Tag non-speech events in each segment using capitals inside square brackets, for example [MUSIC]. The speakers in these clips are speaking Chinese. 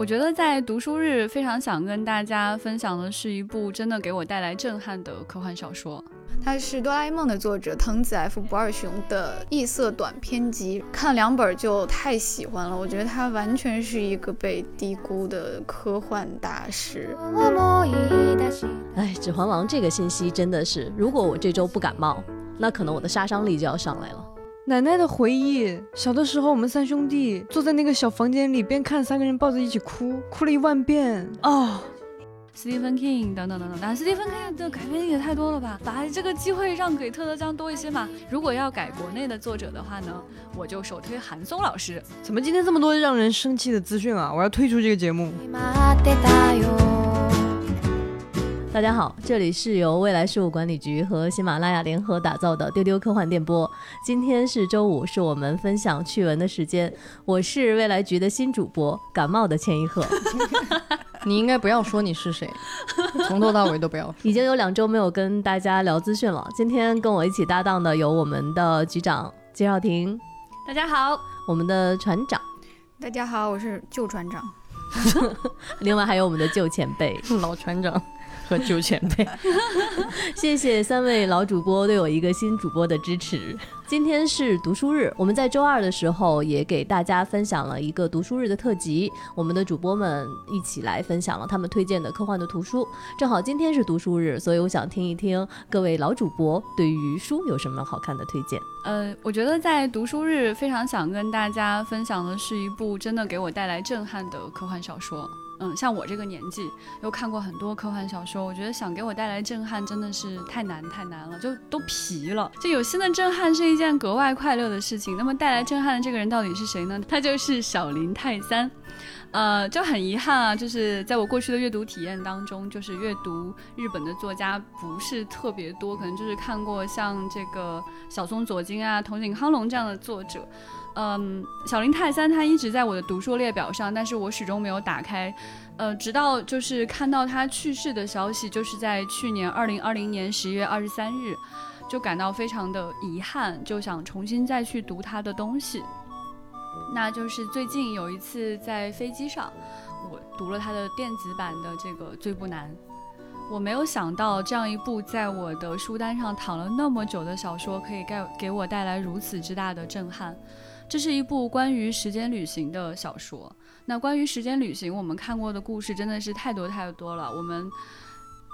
我觉得在读书日非常想跟大家分享的是一部真的给我带来震撼的科幻小说。它是哆啦 A 梦的作者藤子 F 不二雄的异色短篇集，看了两本就太喜欢了。我觉得他完全是一个被低估的科幻大师。哎，《指环王》这个信息真的是，如果我这周不感冒，那可能我的杀伤力就要上来了。奶奶的回忆，小的时候我们三兄弟坐在那个小房间里，边看三个人抱着一起哭，哭了一万遍哦。Stephen King 等等等等，但 Stephen King 的改编也太多了吧？把这个机会让给特德江多一些嘛。如果要改国内的作者的话呢，我就首推韩松老师。怎么今天这么多让人生气的资讯啊？我要退出这个节目。大家好，这里是由未来事务管理局和喜马拉雅联合打造的丢丢科幻电波。今天是周五，是我们分享趣闻的时间。我是未来局的新主播，感冒的千一鹤。[LAUGHS] 你应该不要说你是谁，从头到尾都不要。已经有两周没有跟大家聊资讯了。今天跟我一起搭档的有我们的局长金少廷，大家好；我们的船长，大家好，我是旧船长。[LAUGHS] [LAUGHS] 另外还有我们的旧前辈老船长。和九前辈，[LAUGHS] 谢谢三位老主播对我一个新主播的支持。今天是读书日，我们在周二的时候也给大家分享了一个读书日的特辑，我们的主播们一起来分享了他们推荐的科幻的图书。正好今天是读书日，所以我想听一听各位老主播对于书有什么好看的推荐。呃，我觉得在读书日非常想跟大家分享的是一部真的给我带来震撼的科幻小说。嗯，像我这个年纪又看过很多科幻小说，我觉得想给我带来震撼真的是太难太难了，就都皮了。就有新的震撼是一件格外快乐的事情。那么带来震撼的这个人到底是谁呢？他就是小林泰三。呃，就很遗憾啊，就是在我过去的阅读体验当中，就是阅读日本的作家不是特别多，可能就是看过像这个小松左京啊、藤井康隆这样的作者。嗯，小林泰三他一直在我的读书列表上，但是我始终没有打开。呃，直到就是看到他去世的消息，就是在去年二零二零年十一月二十三日，就感到非常的遗憾，就想重新再去读他的东西。那就是最近有一次在飞机上，我读了他的电子版的这个《最不难》。我没有想到这样一部在我的书单上躺了那么久的小说，可以给给我带来如此之大的震撼。这是一部关于时间旅行的小说。那关于时间旅行，我们看过的故事真的是太多太多了。我们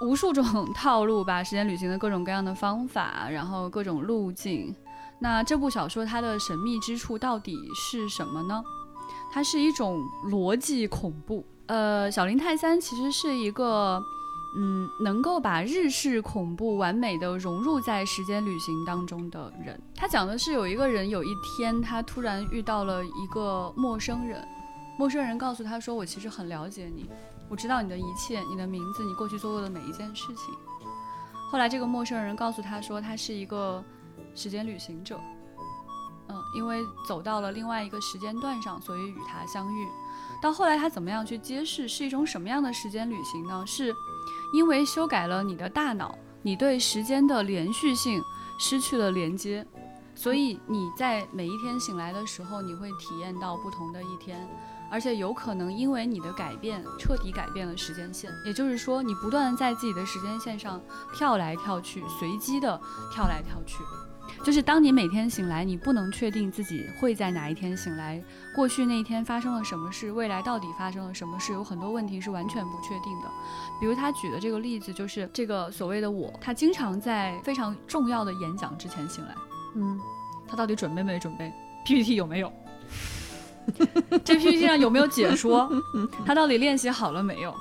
无数种 [LAUGHS] 套路吧，时间旅行的各种各样的方法，然后各种路径。那这部小说它的神秘之处到底是什么呢？它是一种逻辑恐怖。呃，小林泰三其实是一个。嗯，能够把日式恐怖完美的融入在时间旅行当中的人，他讲的是有一个人有一天他突然遇到了一个陌生人，陌生人告诉他说：“我其实很了解你，我知道你的一切，你的名字，你过去做过的每一件事情。”后来这个陌生人告诉他说：“他是一个时间旅行者，嗯，因为走到了另外一个时间段上，所以与他相遇。到后来他怎么样去揭示是一种什么样的时间旅行呢？是。”因为修改了你的大脑，你对时间的连续性失去了连接，所以你在每一天醒来的时候，你会体验到不同的一天，而且有可能因为你的改变彻底改变了时间线。也就是说，你不断在自己的时间线上跳来跳去，随机的跳来跳去。就是当你每天醒来，你不能确定自己会在哪一天醒来，过去那一天发生了什么事，未来到底发生了什么事，有很多问题是完全不确定的。比如他举的这个例子，就是这个所谓的我，他经常在非常重要的演讲之前醒来。嗯，他到底准备没准备？PPT 有没有？[LAUGHS] 这 PPT 上有没有解说？[LAUGHS] 他到底练习好了没有？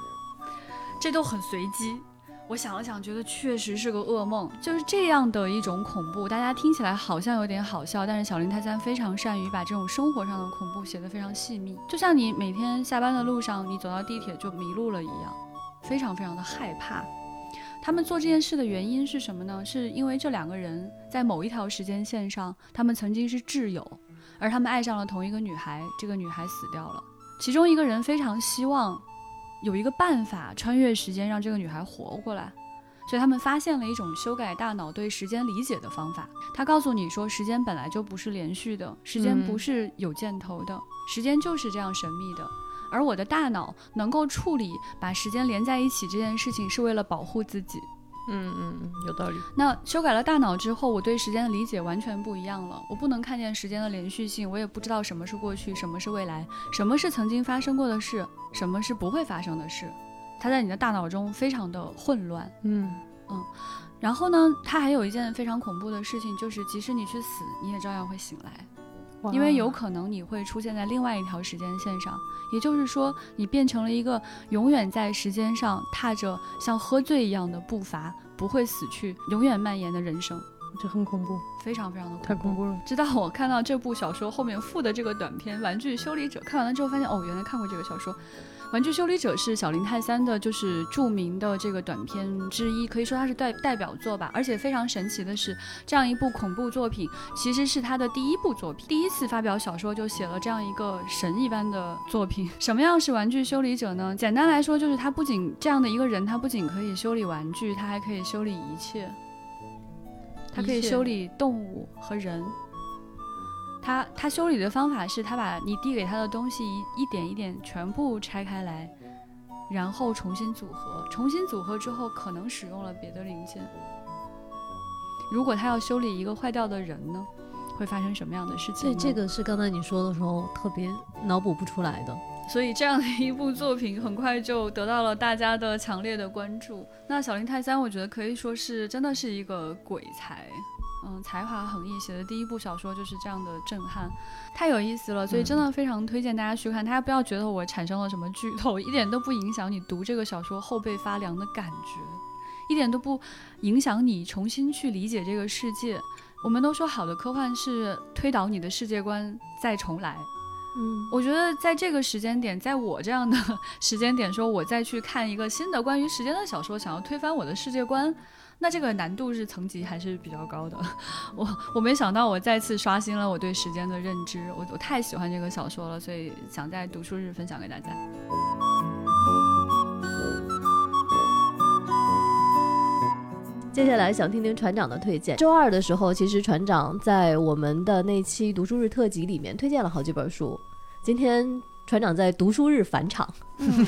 这都很随机。我想了想，觉得确实是个噩梦，就是这样的一种恐怖。大家听起来好像有点好笑，但是小林泰三非常善于把这种生活上的恐怖写得非常细密，就像你每天下班的路上，你走到地铁就迷路了一样，非常非常的害怕。他们做这件事的原因是什么呢？是因为这两个人在某一条时间线上，他们曾经是挚友，而他们爱上了同一个女孩，这个女孩死掉了，其中一个人非常希望。有一个办法穿越时间让这个女孩活过来，所以他们发现了一种修改大脑对时间理解的方法。他告诉你说，时间本来就不是连续的，时间不是有箭头的，时间就是这样神秘的。而我的大脑能够处理把时间连在一起这件事情，是为了保护自己。嗯嗯嗯，有道理。那修改了大脑之后，我对时间的理解完全不一样了。我不能看见时间的连续性，我也不知道什么是过去，什么是未来，什么是曾经发生过的事，什么是不会发生的事。它在你的大脑中非常的混乱。嗯嗯然后呢，它还有一件非常恐怖的事情，就是即使你去死，你也照样会醒来。因为有可能你会出现在另外一条时间线上，也就是说，你变成了一个永远在时间上踏着像喝醉一样的步伐，不会死去，永远蔓延的人生，这很恐怖，非常非常的太恐怖了。直到我看到这部小说后面附的这个短片《玩具修理者》，看完了之后发现，哦，原来看过这个小说。《玩具修理者》是小林泰三的，就是著名的这个短片之一，可以说它是代代表作吧。而且非常神奇的是，这样一部恐怖作品其实是他的第一部作品，第一次发表小说就写了这样一个神一般的作品。[LAUGHS] 什么样是玩具修理者呢？简单来说，就是他不仅这样的一个人，他不仅可以修理玩具，他还可以修理一切，他可以修理动物和人。他他修理的方法是他把你递给他的东西一一点一点全部拆开来，然后重新组合。重新组合之后，可能使用了别的零件。如果他要修理一个坏掉的人呢，会发生什么样的事情呢？这这个是刚才你说的时候特别脑补不出来的。所以这样的一部作品很快就得到了大家的强烈的关注。那小林泰三，我觉得可以说是真的是一个鬼才，嗯，才华横溢，写的第一部小说就是这样的震撼，太有意思了。所以真的非常推荐大家去看，大家不要觉得我产生了什么剧透，一点都不影响你读这个小说后背发凉的感觉，一点都不影响你重新去理解这个世界。我们都说好的科幻是推倒你的世界观再重来，嗯，我觉得在这个时间点，在我这样的 [LAUGHS] 时间点，说我再去看一个新的关于时间的小说，想要推翻我的世界观，那这个难度是层级还是比较高的。[LAUGHS] 我我没想到我再次刷新了我对时间的认知，我我太喜欢这个小说了，所以想在读书日分享给大家。接下来想听听船长的推荐。周二的时候，其实船长在我们的那期读书日特辑里面推荐了好几本书。今天船长在读书日返场，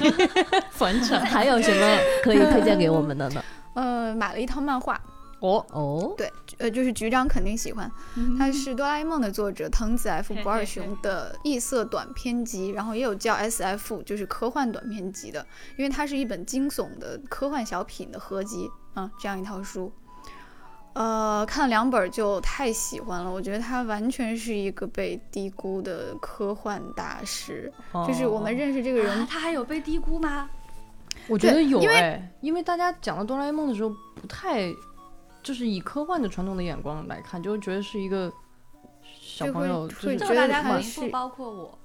[LAUGHS] 返场。还有什么可以推荐给我们的呢？呃，买了一套漫画，哦，哦，对，呃，就是局长肯定喜欢，它是哆啦 A 梦的作者藤子 F 不二雄的异色短篇集，然后也有叫 S F，就是科幻短篇集的，因为它是一本惊悚的科幻小品的合集啊，这样一套书。呃，看了两本就太喜欢了，我觉得他完全是一个被低估的科幻大师。就是我们认识这个人啊，他还有被低估吗？我觉得有因为哎，因为大家讲到哆啦 A 梦的时候，不太就是以科幻的传统的眼光来看，就会觉得是一个小朋友，就是大家肯还是定不包括我，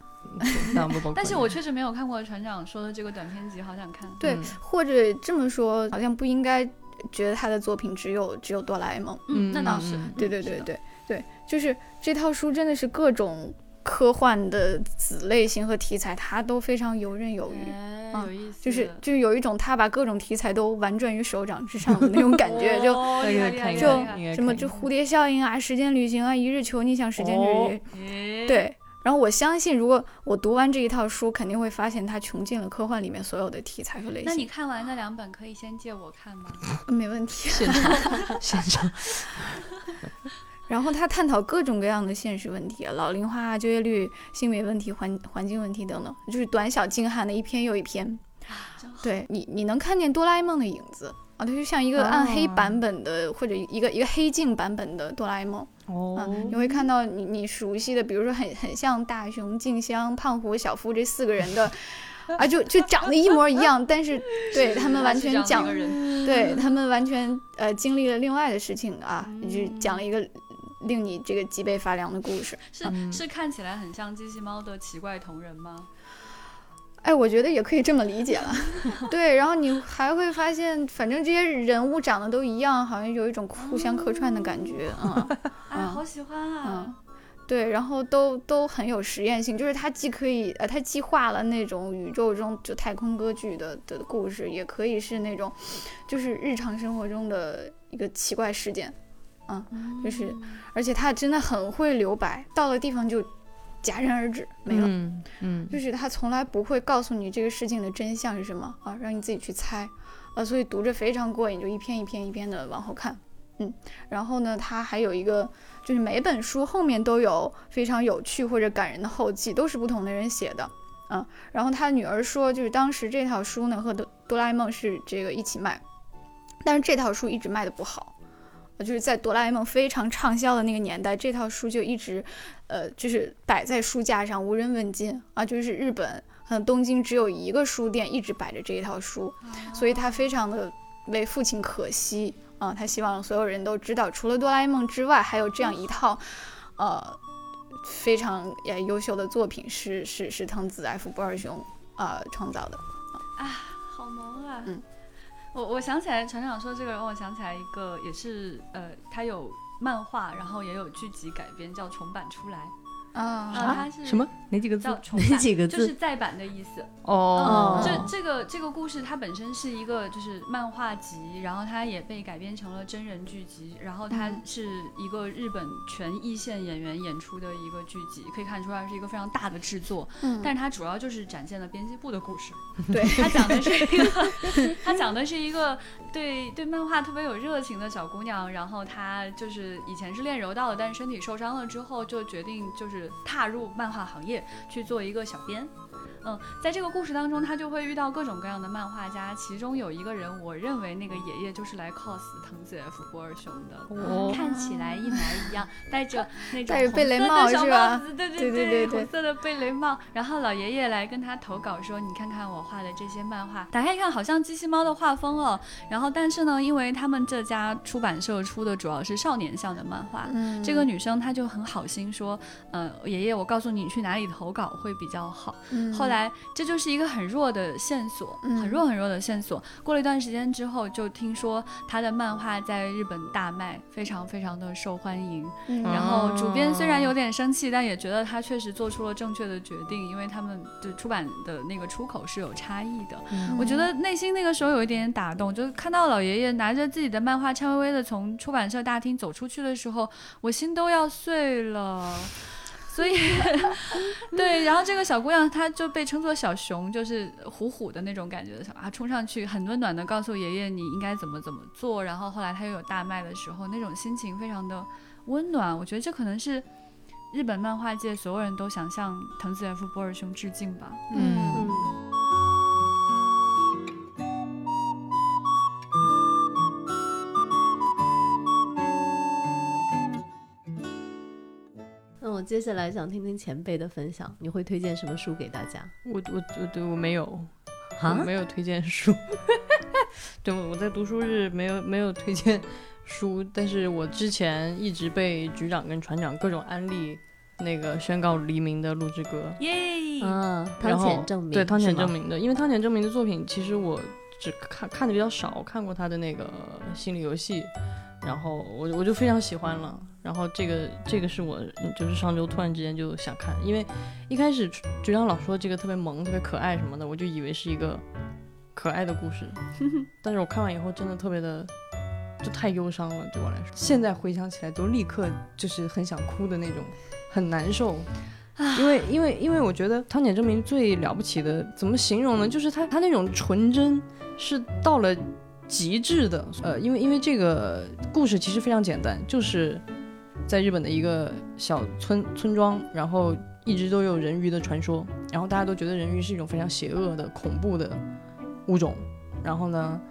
当然不包括但是我确实没有看过船长说的这个短篇集，好想看。对，嗯或者这么说，好像不应该觉得他的作品只有只有哆啦 A 梦。嗯，那倒嗯是嗯，对对对对对，就是这套书真的是各种科幻的子类型和题材，他都非常游刃有余。哎啊有意思，就是就是有一种他把各种题材都玩转于手掌之上的那种感觉，[LAUGHS] 就就什么就蝴蝶效应啊、时间旅行啊、一日求你想时间哦旅，行对。然后我相信，如果我读完这一套书，肯定会发现它穷尽了科幻里面所有的题材和类型。那你看完那两本可以先借我看吗？嗯没问题。现场 [LAUGHS] 现场，然后他探讨各种各样的现实问题，老龄化、就业率、性别问题、环环境问题等等，就是短小精悍的一篇又一篇。真好对你，你能看见哆啦 A 梦的影子啊，它就像一个暗黑版本的，或者一个一个黑镜版本的哆啦 A 梦啊哦，，你会看到你你熟悉的，比如说很很像大雄、静香、胖虎、小夫这四个人的。啊，就就长得一模一样，但是 [LAUGHS] 对 [LAUGHS] 他们完全讲一个人，对他们完全呃经历了另外的事情啊，嗯就是讲了一个令你这个脊背发凉的故事。是是看起来很像机器猫的奇怪同人吗？哎，我觉得也可以这么理解了。[LAUGHS] 对，然后你还会发现，反正这些人物长得都一样，好像有一种互相客串的感觉啊。[LAUGHS] 好喜欢啊！嗯，对，然后都都很有实验性，就是它既可以呃，它既画了那种宇宙中就太空歌剧的的故事，也可以是那种就是日常生活中的一个奇怪事件。嗯，就是，而且他真的很会留白，到了地方就戛然而止，没了。嗯嗯就是他从来不会告诉你这个事情的真相是什么啊，让你自己去猜，啊，所以读着非常过瘾，就一篇一篇一篇的往后看，嗯，然后呢，他还有一个就是每本书后面都有非常有趣或者感人的后记，都是不同的人写的，嗯，然后他女儿说，就是当时这套书呢和哆哆啦 A 梦是这个一起卖，但是这套书一直卖的不好。呃就是在哆啦 A 梦非常畅销的那个年代，这套书就一直，呃，就是摆在书架上无人问津啊。就是日本，嗯，东京只有一个书店一直摆着这一套书，所以他非常的为父亲可惜啊。他希望所有人都知道，除了哆啦 A 梦之外，还有这样一套，呃，非常也优秀的作品是是是藤子 F 不二雄呃创造的。啊，好萌啊！嗯，我我想起来，船长说这个让我想起来一个，也是呃，他有漫画，然后也有剧集改编，叫重版出来。啊啊，它是什么哪几个字叫？重哪版，几个字就是再版的意思。哦嗯，这这个这个故事它本身是一个就是漫画集，然后它也被改编成了真人剧集，然后它嗯是一个日本全一线演员演出的一个剧集，可以看出来是一个非常大的制作，嗯，但是它主要就是展现了编辑部的故事。对，它讲的是一个，它讲的是一个对对漫画特别有热情的小姑娘，然后她就是以前是练柔道的，但是身体受伤了之后，就决定就是踏入漫画行业去做一个小编。嗯，在这个故事当中，她就会遇到各种各样的漫画家，其中有一个人，我认为那个爷爷就是来 cos 藤子 F 不二雄的。哦看起来一模一样，戴着那种戴着贝雷红色的小帽是吧帽子对对对对对对红色的贝雷帽。然后老爷爷来跟他投稿说：“你看看我画的这些漫画，打开一看好像机器猫的画风哦。然后但是呢，因为他们这家出版社出的主要是少年向的漫画，嗯，这个女生她就很好心说：‘呃，爷爷，我告诉你，去哪里投稿会比较好。’嗯后来这就是一个很弱的线索，嗯很弱很弱的线索。过了一段时间之后，就听说她的漫画在日本大卖，非常非常的受欢迎。嗯然后主编虽然有点生气，但也觉得他确实做出了正确的决定，因为他们的出版的那个出口是有差异的。嗯我觉得内心那个时候有一点点打动，就是看到老爷爷拿着自己的漫画颤巍巍的从出版社大厅走出去的时候，我心都要碎了。[LAUGHS] 所以，[LAUGHS] 对，然后这个小姑娘她就被称作小熊，就是虎虎的那种感觉的小啊，冲上去很温暖的告诉爷爷你应该怎么怎么做。然后后来她又有大卖的时候，那种心情非常的温暖。我觉得这可能是日本漫画界所有人都想向藤子 F 不二雄致敬吧。嗯那接下来想听听前辈的分享，你会推荐什么书给大家？我我我对我没有，我啊？没有推荐书。[LAUGHS] 对，我在读书日没有没有推荐书，但是我之前一直被局长跟船长各种安利那个宣告黎明的《录制歌》。耶！啊，汤浅证明对汤浅证明的，因为汤浅证明的作品，其实我只看看的比较少，看过他的那个心理游戏，然后我我就非常喜欢了。然后这个这个是我嗯就是上周突然之间就想看，因为一开始局长老说这个特别萌、特别可爱什么的，我就以为是一个可爱的故事，[LAUGHS] 但是我看完以后真的特别的。就太忧伤了，对我来说，现在回想起来都立刻就是很想哭的那种，很难受。因为因为因为我觉得汤浅证明最了不起的，怎么形容呢？就是他他那种纯真是到了极致的。呃，因为因为这个故事其实非常简单，就是在日本的一个小村村庄，然后一直都有人鱼的传说，然后大家都觉得人鱼是一种非常邪恶的、恐怖的物种。然后呢，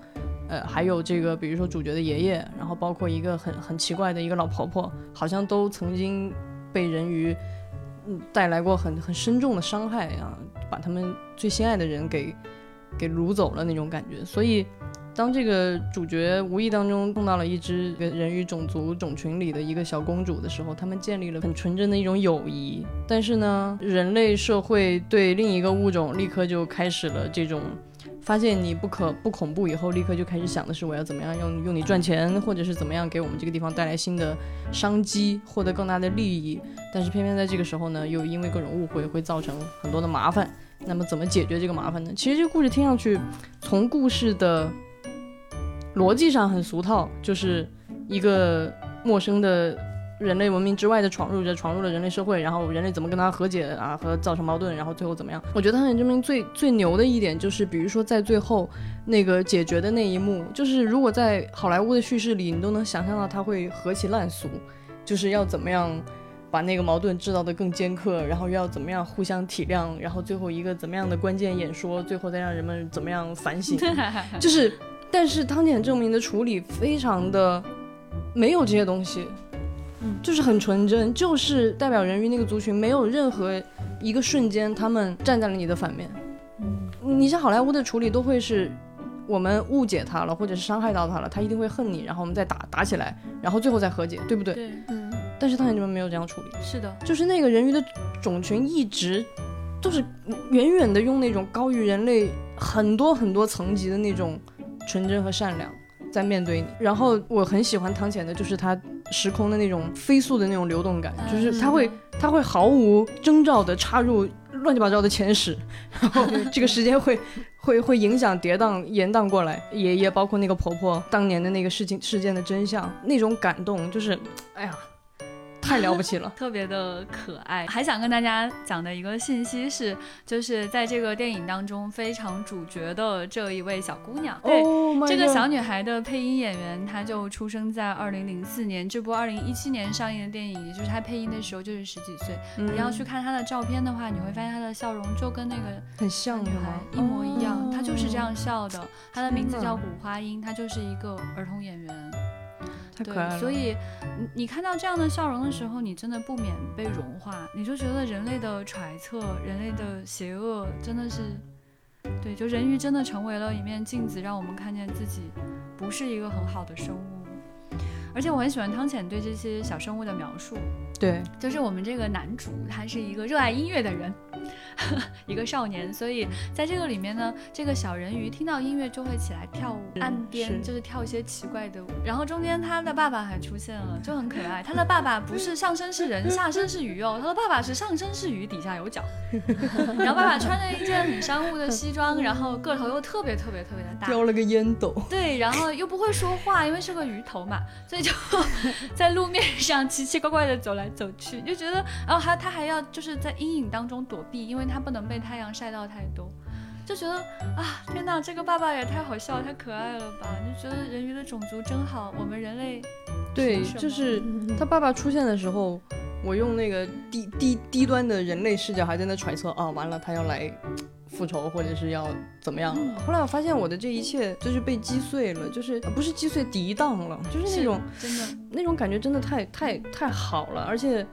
呃，还有这个比如说主角的爷爷，然后包括一个很很奇怪的一个老婆婆，好像都曾经被人鱼。嗯，带来过很很深重的伤害啊，把他们最心爱的人给给掳走了那种感觉。所以，当这个主角无意当中碰到了一只人鱼种族种群里的一个小公主的时候，他们建立了很纯真的一种友谊。但是呢，人类社会对另一个物种立刻就开始了这种。发现你不可不恐怖以后，立刻就开始想的是我要怎么样用用你赚钱，或者是怎么样给我们这个地方带来新的商机，获得更大的利益。但是偏偏在这个时候呢，又因为各种误会会造成很多的麻烦。那么怎么解决这个麻烦呢？其实这个故事听上去，从故事的逻辑上很俗套，就是一个陌生的人类文明之外的闯入者，闯入了人类社会，然后人类怎么跟他和解啊，和造成矛盾，然后最后怎么样？我觉得汤浅证明最最牛的一点就是，比如说在最后那个解决的那一幕，就是如果在好莱坞的叙事里，你都能想象到他会何其烂俗，就是要怎么样。把那个矛盾制造得更尖刻，然后又要怎么样互相体谅，然后最后一个怎么样的关键演说，最后再让人们怎么样反省，[LAUGHS] 就是，但是汤浅证明的处理非常的没有这些东西，嗯就是很纯真，就是代表人鱼那个族群没有任何一个瞬间他们站在了你的反面。嗯你像好莱坞的处理都会是。我们误解他了，或者是伤害到他了，他一定会恨你，然后我们再打打起来，然后最后再和解，对不对？对，嗯，但是汤浅证明没有这样处理。是的，就是那个人鱼的种群一直都是远远的用那种高于人类很多很多层级的那种纯真和善良在面对你。然后我很喜欢汤浅的，就是他时空的那种飞速的那种流动感，就是他会他会毫无征兆的插入乱七八糟的前史，然后这个时间会。会会影响跌宕延宕过来，也也包括那个婆婆当年的那个事情事件的真相，那种感动就是，哎呀，太了不起了。[LAUGHS] 特别的可爱。还想跟大家讲的一个信息是，就是在这个电影当中非常主角的这一位小姑娘，对。Oh 这个小女孩的配音演员，她就出生在二零零四年，这部二零一七年上映的电影，也就是她配音的时候就是十几岁。你要去看她的照片的话，你会发现她的笑容就跟那个很像女孩？一模一样，哦她就是这样笑的。她的名字叫古花音，她就是一个儿童演员。对太可爱了。，所以你你看到这样的笑容的时候，你真的不免被融化，你就觉得人类的揣测、人类的邪恶真的是，对，就人鱼真的成为了一面镜子，让我们看见自己不是一个很好的生物。而且我很喜欢汤浅对这些小生物的描述，对，就是我们这个男主他是一个热爱音乐的人，[LAUGHS] 一个少年，所以在这个里面呢，这个小人鱼听到音乐就会起来跳舞，岸边就是跳一些奇怪的舞。然后中间他的爸爸还出现了，就很可爱。他的爸爸不是上身是人，下身是鱼哦，他的爸爸是上身是鱼，底下有脚。[LAUGHS] 然后爸爸穿着一件很商务的西装，然后个头又特别特别特别的大，叼了个烟斗，对，然后又不会说话，因为是个鱼头嘛，所以就 [LAUGHS] 在路面上奇奇怪怪的走来走去，就觉得，然后还他还要就是在阴影当中躲避，因为他不能被太阳晒到太多，就觉得啊，天哪，这个爸爸也太好笑，太可爱了吧！就觉得人鱼的种族真好，我们人类对，就是他爸爸出现的时候，我用那个低低低端的人类视角还在那揣测啊，完了他要来复仇或者是要怎么样了。后来我发现我的这一切就是被击碎了，就是呃不是击碎涤荡了，就是那种真的那种感觉真的太太太好了，而且。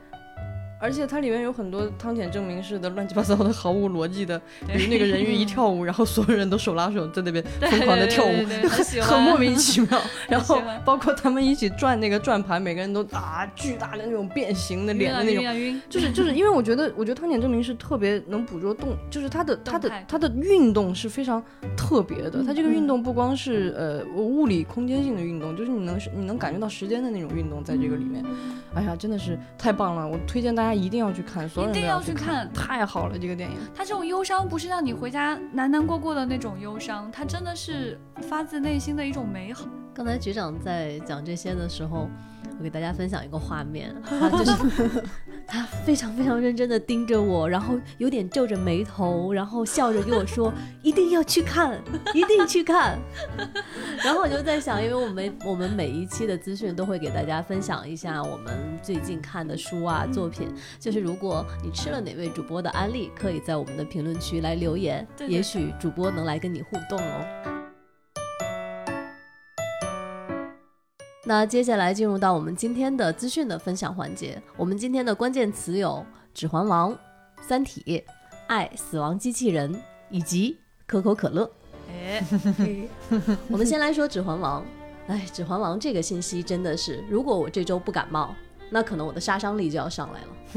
而且它里面有很多汤浅证明式的乱七八糟的、毫无逻辑的，比如那个人鱼一跳舞，[LAUGHS] 然后所有人都手拉手在那边疯狂的跳舞，[LAUGHS] 很很莫名其妙。[LAUGHS] 然后包括他们一起转那个转盘，每个人都啊巨大的那种变形的脸的那种，就是就是因为我觉得，我觉得汤浅证明是特别能捕捉动，就是他的他的他的运动是非常特别的。嗯他这个运动不光是呃物理空间性的运动，就是你能你能感觉到时间的那种运动在这个里面。哎呀，真的是太棒了！我推荐大家一定要去看，所有人一定要去去看太好了这个电影。他这种忧伤不是让你回家难难过过的那种忧伤，他真的是发自内心的一种美好。刚才局长在讲这些的时候，我给大家分享一个画面，他 [LAUGHS] 就是他非常非常认真的盯着我，然后有点皱着眉头，然后笑着跟我说：“一定要去看，一定去看。[LAUGHS] ”然后我就在想，因为我们我们每一期的资讯都会给大家分享一下我们最近看的书啊作品，就是如果你吃了哪位主播的安利，可以在我们的评论区来留言，对对也许主播能来跟你互动哦。那接下来进入到我们今天的资讯的分享环节。我们今天的关键词有《指环王》《三体》《爱死亡机器人》以及可口可乐。哎，[LAUGHS] 我们先来说《指环王》。哎，《指环王》这个信息真的是，如果我这周不感冒，那可能我的杀伤力就要上来了。[LAUGHS]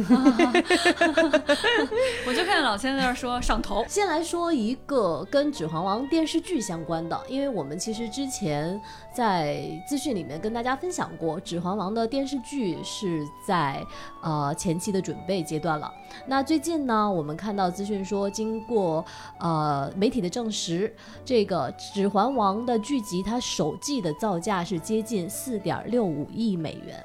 我就看见老千在那儿说上头，[LAUGHS] 先来说一个跟《指环王》电视剧相关的，因为我们其实之前在资讯里面跟大家分享过，《指环王》的电视剧是在呃前期的准备阶段了。那最近呢，我们看到资讯说，经过呃媒体的证实，这个《指环王》的剧集它首季的造价是接近四点六五亿美元。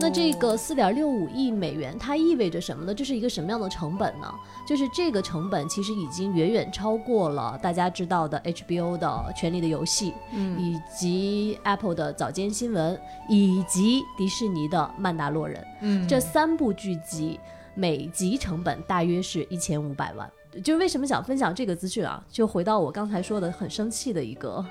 那那这个四点六五亿美元，它意味着什么呢？这是一个什么样的成本呢？就是这个成本其实已经远远超过了大家知道的 HBO 的《权力的游戏》，嗯以及 Apple 的早间新闻，以及迪士尼的《曼达洛人》。嗯这三部剧集每集成本大约是一千五百万。就是为什么想分享这个资讯啊？就回到我刚才说的很生气的一个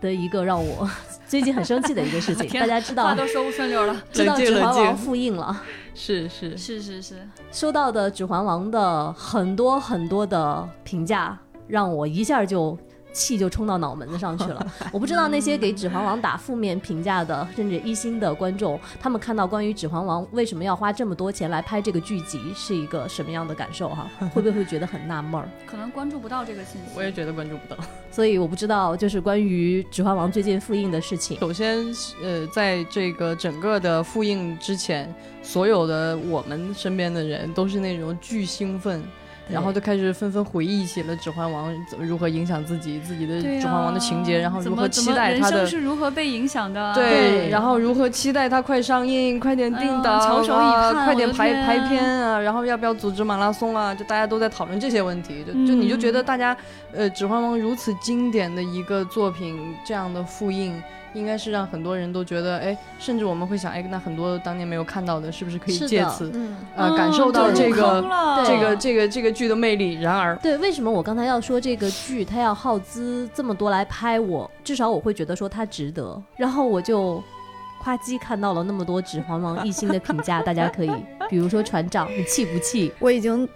的一个让我 [LAUGHS] 最近很生气的一个事情。[LAUGHS] 大家知道话都说不顺溜了。[LAUGHS] 知道《指环王》复印了，是是，是是是，收到的《指环王》的很多很多的评价，让我一下就气就冲到脑门子上去了。我不知道那些给《指环王》打负面评价的，甚至一星的观众，他们看到关于《指环王》为什么要花这么多钱来拍这个剧集，是一个什么样的感受哈？会不会会觉得很纳闷儿？可能关注不到这个信息。[LAUGHS] 我也觉得关注不到。[LAUGHS] 所以我不知道，就是关于《指环王》最近复映的事情。首先，呃，在这个整个的复映之前，所有的我们身边的人都是那种巨兴奋。然后就开始纷纷回忆起了《指环王》怎么如何影响自己，自己的《指环王》的情节，然后如何期待他的是如何被影响的啊？对，然后如何期待它快上映，快点定档、翘首以啊，盼快点排我的天排片啊，然后要不要组织马拉松啊？就大家都在讨论这些问题，就就嗯你就觉得大家，呃，《指环王》如此经典的一个作品，这样的复映。应该是让很多人都觉得，哎，甚至我们会想，哎，那很多当年没有看到的，是不是可以借此，嗯，呃，嗯感受到这个这个这个这个剧的魅力？然而，对，为什么我刚才要说这个剧它要耗资这么多来拍我？至少我会觉得说它值得。然后我就夸叽看到了那么多《指环王》一星的评价，大家可以，比如说船长，你气不气？我已经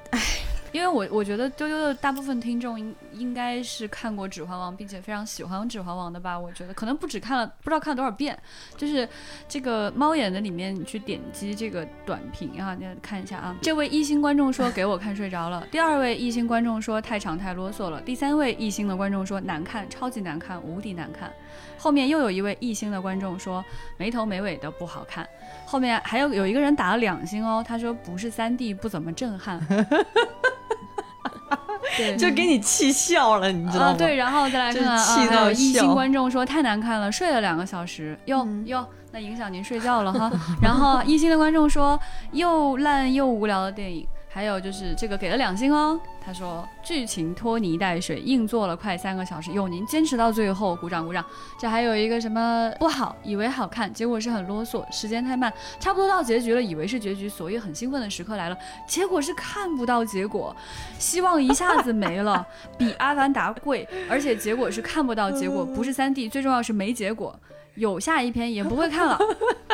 因为我我觉得丢丢的大部分听众应应该是看过《指环王》，并且非常喜欢《指环王》的吧？我觉得可能不止看了，不知道看了多少遍。就是这个猫眼的里面，你去点击这个短评啊，你看一下啊。这位一星观众说给我看睡着了，第二位一星观众说太长太啰嗦了，第三位一星的观众说难看，超级难看，无敌难看。后面又有一位一星的观众说没头没尾的不好看。后面还有有一个人打了两星哦，他说不是三 D 不怎么震撼。[LAUGHS] 对，就给你气笑了，你知道吗？啊，对，然后再来看看啊，真气到还有一笑星观众说太难看了，睡了两个小时，哟嗯哟，那影响您睡觉了哈。然后一星的观众说又烂又无聊的电影，还有就是这个给了两星哦，他说剧情拖泥带水，硬做了快三个小时，哟，您坚持到最后，鼓掌鼓掌。这还有一个什么不好，以为好看，结果是很啰嗦，时间太慢，差不多到结局了，以为是结局，所以很兴奋的时刻来了，结果是看不到结果，希望一下子没了，比《阿凡达》贵，而且结果是看不到结果，不是三 D，最重要是没结果。有下一篇也不会看了。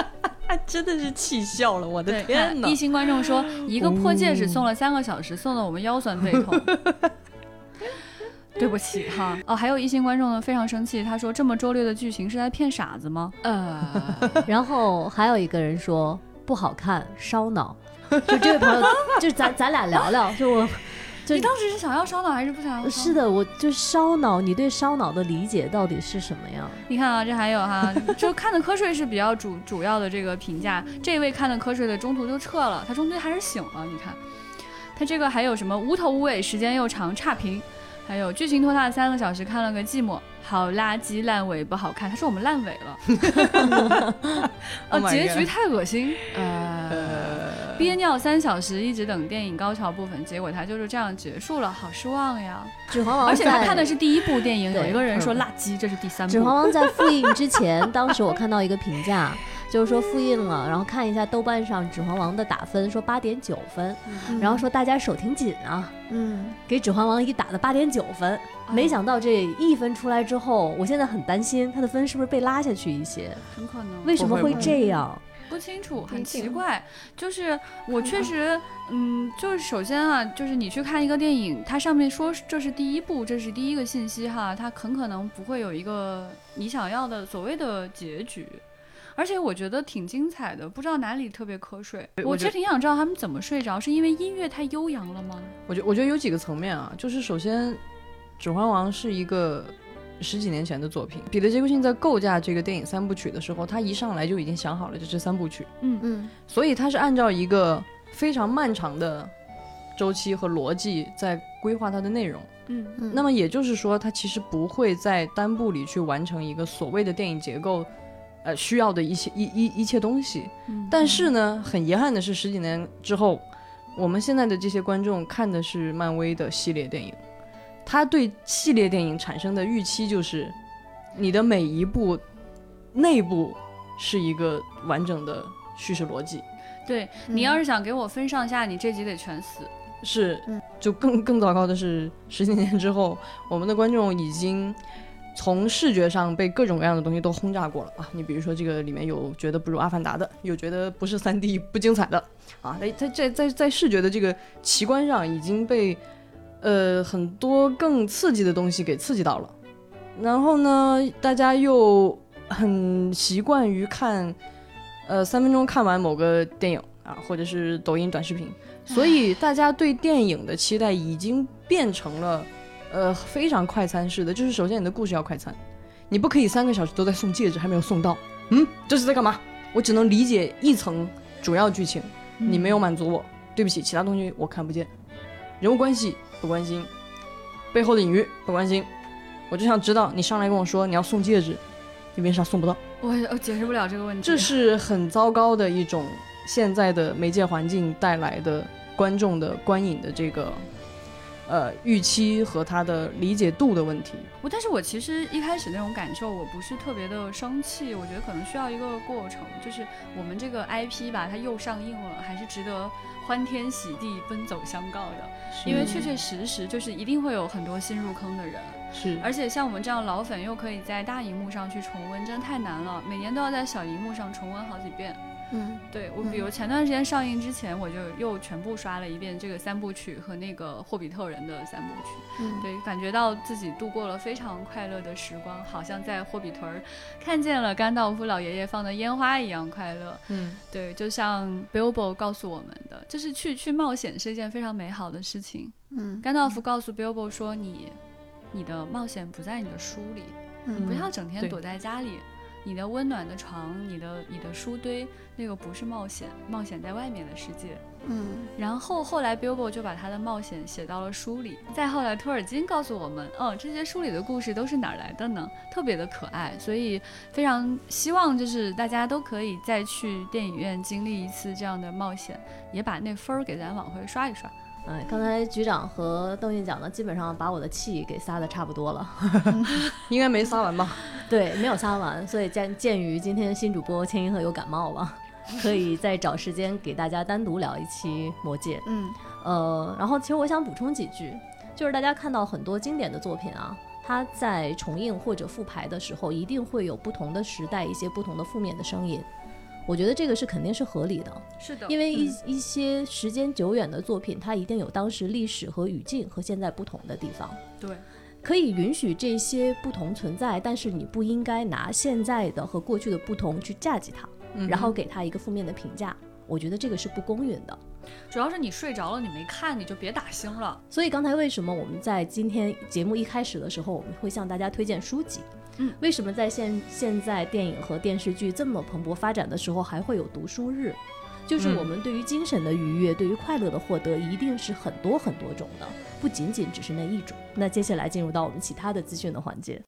[LAUGHS] 真的是气笑了，我的对，天哪！看一星观众说，一个破戒指送了三个小时，送的我们腰酸背痛。[LAUGHS] 对不起哈，哦，还有一星观众呢非常生气，他说这么拙劣的剧情是在骗傻子吗？[LAUGHS] 呃，然后还有一个人说不好看，烧脑。就这位朋友，就咱咱俩聊聊，就我。就你当时是想要烧脑还是不想要？是，的，我就烧脑，你对烧脑的理解到底是什么呀？你看啊，这还有哈，[LAUGHS] 就看的瞌睡是比较主主要的这个评价，这位看的瞌睡的中途就撤了，他中间还是醒了，你看，他这个还有什么无头无尾，时间又长，差评，还有剧情拖沓三个小时，看了个寂寞，好垃圾烂尾不好看，他说我们烂尾了，[LAUGHS] Oh 哦，my 结局太恶心，呃，憋尿三小时，一直等电影高潮部分，结果他就是这样结束了，好失望呀。指环王 [LAUGHS] 而且他看的是第一部电影，有一个人说嗯垃圾，这是第三部。指环王在复映之前，当时我看到一个评价，就是说复印了，然后看一下豆瓣上指环王的打分，说八点九分，然后说大家手挺紧啊，嗯，给指环王一打的八点九分，没想到这一分出来之后，我现在很担心他的分是不是被拉下去一些，很可能为什么会这样？不清楚，很奇怪。就是我确实，嗯，就是首先啊，就是你去看一个电影，它上面说这是第一部，这是第一个信息哈，它很可能不会有一个你想要的所谓的结局。而且我觉得挺精彩的，不知道哪里特别瞌睡。我其实挺想知道他们怎么睡着，是因为音乐太悠扬了吗？我觉我觉得有几个层面啊，就是首先，《指环王》是一个十几年前的作品，彼得·杰克逊在构架这个电影三部曲的时候，他一上来就已经想好了这是三部曲，嗯嗯所以他是按照一个非常漫长的周期和逻辑在规划它的内容。嗯嗯，那么也就是说，他其实不会在单部里去完成一个所谓的电影结构呃需要的一些一一一切东西。嗯但是呢，很遗憾的是，十几年之后，我们现在的这些观众看的是漫威的系列电影，他对系列电影产生的预期就是，你的每一部内部是一个完整的叙事逻辑，对你要是想给我分上下，你这集得全死。是嗯，就更更糟糕的是，十几年之后，我们的观众已经从视觉上被各种各样的东西都轰炸过了啊！你比如说，这个里面有觉得不如《阿凡达》的，有觉得不是三 D 不精彩的啊，在在在在在视觉的这个奇观上已经被呃很多更刺激的东西给刺激到了，然后呢，大家又很习惯于看呃三分钟看完某个电影啊，或者是抖音短视频。所以大家对电影的期待已经变成了，呃，非常快餐式的。就是首先你的故事要快餐，你不可以三个小时都在送戒指还没有送到，嗯，这是在干嘛？我只能理解一层主要剧情，你没有满足我，对不起，其他东西我看不见，人物关系不关心，背后的隐喻不关心，我就想知道你上来跟我说你要送戒指，你为啥送不到？我我解释不了这个问题。这是很糟糕的一种现在的媒介环境带来的观众的观影的这个呃预期和他的理解度的问题。我，但是我其实一开始那种感受，我不是特别的生气，我觉得可能需要一个过程，就是我们这个 IP 吧，它又上映了，还是值得欢天喜地奔走相告的，因为确确实实就是一定会有很多新入坑的人，是而且像我们这样老粉又可以在大荧幕上去重温，真的太难了，每年都要在小荧幕上重温好几遍。嗯对我，比如前段时间上映之前，我就又全部刷了一遍这个三部曲和那个霍比特人的三部曲。嗯，对，感觉到自己度过了非常快乐的时光，好像在霍比屯儿看见了甘道夫老爷爷放的烟花一样快乐。嗯对，就像 Bilbo 告诉我们的，就是去去冒险是一件非常美好的事情。嗯甘道夫告诉 Bilbo 说你，你的冒险不在你的书里，你不嗯要整天躲在家里。你的温暖的床，你的你的书堆，那个不是冒险，冒险在外面的世界。嗯然后后来 Bilbo 就把他的冒险写到了书里。再后来，托尔金告诉我们，哦，这些书里的故事都是哪儿来的呢？特别的可爱，所以非常希望就是大家都可以再去电影院经历一次这样的冒险，也把那分儿给咱往回刷一刷。哎，刚才局长和邓韵讲的，基本上把我的气给撒的差不多了。[LAUGHS] 应该没撒完吧？[LAUGHS] 对，没有撒完，所以鉴鉴于今天新主播千银鹤有感冒了，可以再找时间给大家单独聊一期《魔戒》。嗯呃，然后其实我想补充几句，就是大家看到很多经典的作品啊，它在重映或者复排的时候，一定会有不同的时代一些不同的负面的声音。我觉得这个是肯定是合理的，是的因为一、一些时间久远的作品，它一定有当时历史和语境和现在不同的地方。对，可以允许这些不同存在，但是你不应该拿现在的和过去的不同去架击它，嗯然后给它一个负面的评价。我觉得这个是不公允的。主要是你睡着了，你没看，你就别打星了。所以刚才为什么我们在今天节目一开始的时候，我们会向大家推荐书籍？嗯，为什么在现现在电影和电视剧这么蓬勃发展的时候，还会有读书日？就是嗯我们对于精神的愉悦，对于快乐的获得，一定是很多很多种的，不仅仅只是那一种。那接下来进入到我们其他的资讯的环节。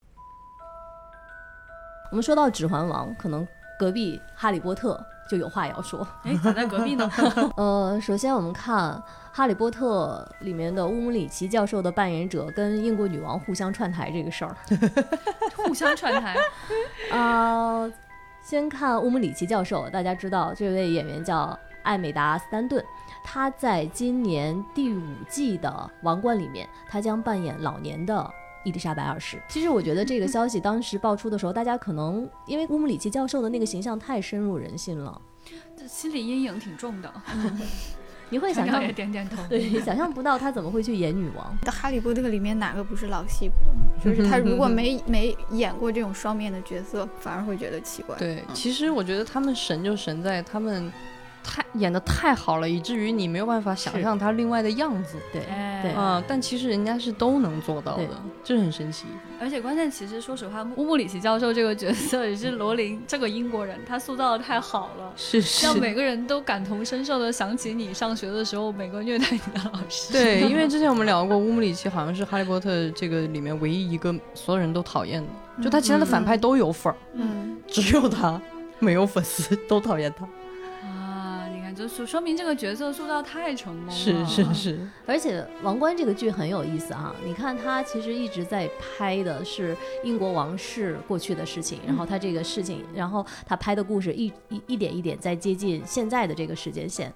我们说到《指环王》，可能隔壁《哈利波特》就有话要说。哎，咋在隔壁呢？呃，[LAUGHS] [LAUGHS] 首先我们看《哈利波特》里面的乌姆里奇教授的扮演者跟英国女王互相串台这个事儿。[LAUGHS] 互相串台。啊、先看乌姆里奇教授，大家知道这位演员叫艾美达·斯丹顿，他在今年第五季的《王冠》里面，他将扮演老年的。伊丽莎白二世，其实我觉得这个消息当时爆出的时候，大家可能因为乌姆里奇教授的那个形象太深入人心了，这心理阴影挺重的。你会想象点点头。对，想象不到他怎么会去演女王。《哈利波特》里面哪个不是老戏骨？就是他如果没 [LAUGHS] 没演过这种双面的角色，反而会觉得奇怪。对，嗯其实我觉得他们神就神在他们太演的太好了，以至于你没有办法想象他另外的样子。对哎对嗯、但其实人家是都能做到的，这很神奇。而且关键，其实说实话，乌姆里奇教授这个角色也是罗琳这个英国人，他塑造的太好了，是让每个人都感同身受的想起你上学的时候每个虐待你的老师。对，因为之前我们聊过，乌姆里奇好像是《哈利波特》这个里面唯一一个所有人都讨厌的，就他其他的反派都有粉儿，嗯，只有他没有粉丝，都讨厌他。说说明这个角色塑造太成功了。是是是，而且《王冠》这个剧很有意思啊、你看他其实一直在拍的是英国王室过去的事情，然后他这个事情，然后他拍的故事一一一点一点在接近现在的这个时间线，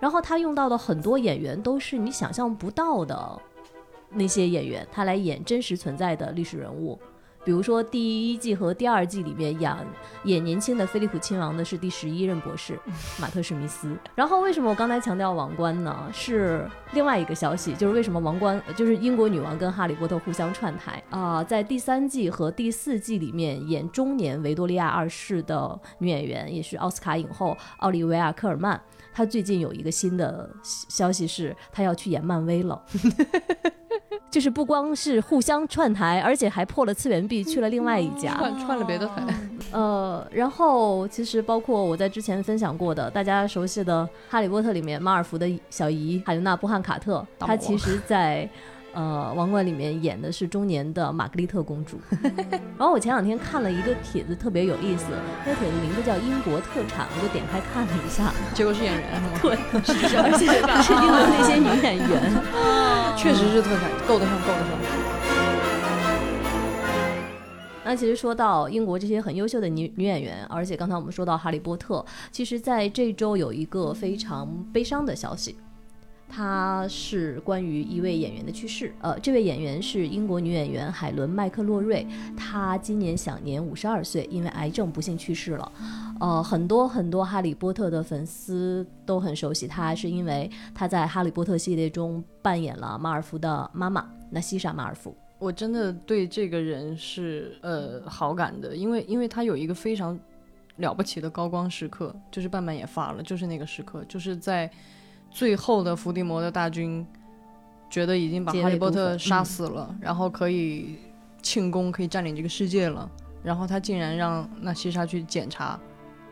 然后他用到的很多演员都是你想象不到的那些演员，他来演真实存在的历史人物。比如说第一季和第二季里面演演年轻的菲利普亲王的是第十一任博士 [LAUGHS] 马特史密斯。然后为什么我刚才强调王冠呢？是另外一个消息，就是为什么王冠就是英国女王跟哈利波特互相串台啊、在第三季和第四季里面演中年维多利亚二世的女演员，也是奥斯卡影后奥利维亚科尔曼。她最近有一个新的消息是，她要去演漫威了。[LAUGHS] [LAUGHS] 就是不光是互相串台，而且还破了次元壁，去了另外一家。串串了别的台。[LAUGHS] 呃，然后其实包括我在之前分享过的大家熟悉的《哈利波特》里面马尔福的小姨海伦娜·波汉卡特，她其实在呃《王冠》里面演的是中年的玛格丽特公主。[LAUGHS] 然后我前两天看了一个帖子，特别有意思，那个帖子名字叫“英国特产”，我就点开看了一下，结果是演员是吗？对，而且是英国那些女演员。[LAUGHS] 确实是特产，够得上，够得上。那其实说到英国这些很优秀的女女演员，而且刚才我们说到《哈利波特》，其实在这周有一个非常悲伤的消息，它是关于一位演员的去世。呃，这位演员是英国女演员海伦·麦克洛瑞，她今年享年五十二岁，因为癌症不幸去世了。呃，很多很多《哈利波特》的粉丝都很熟悉她，是因为她在《哈利波特》系列中扮演了马尔福的妈妈纳西莎·马尔福。我真的对这个人是呃好感的，因为因为他有一个非常了不起的高光时刻，就是半半也发了，就是那个时刻，就是在最后的伏地魔的大军觉得已经把哈利波特杀死了，然后可以庆功，可以占领这个世界了，然后他竟然让纳西莎去检查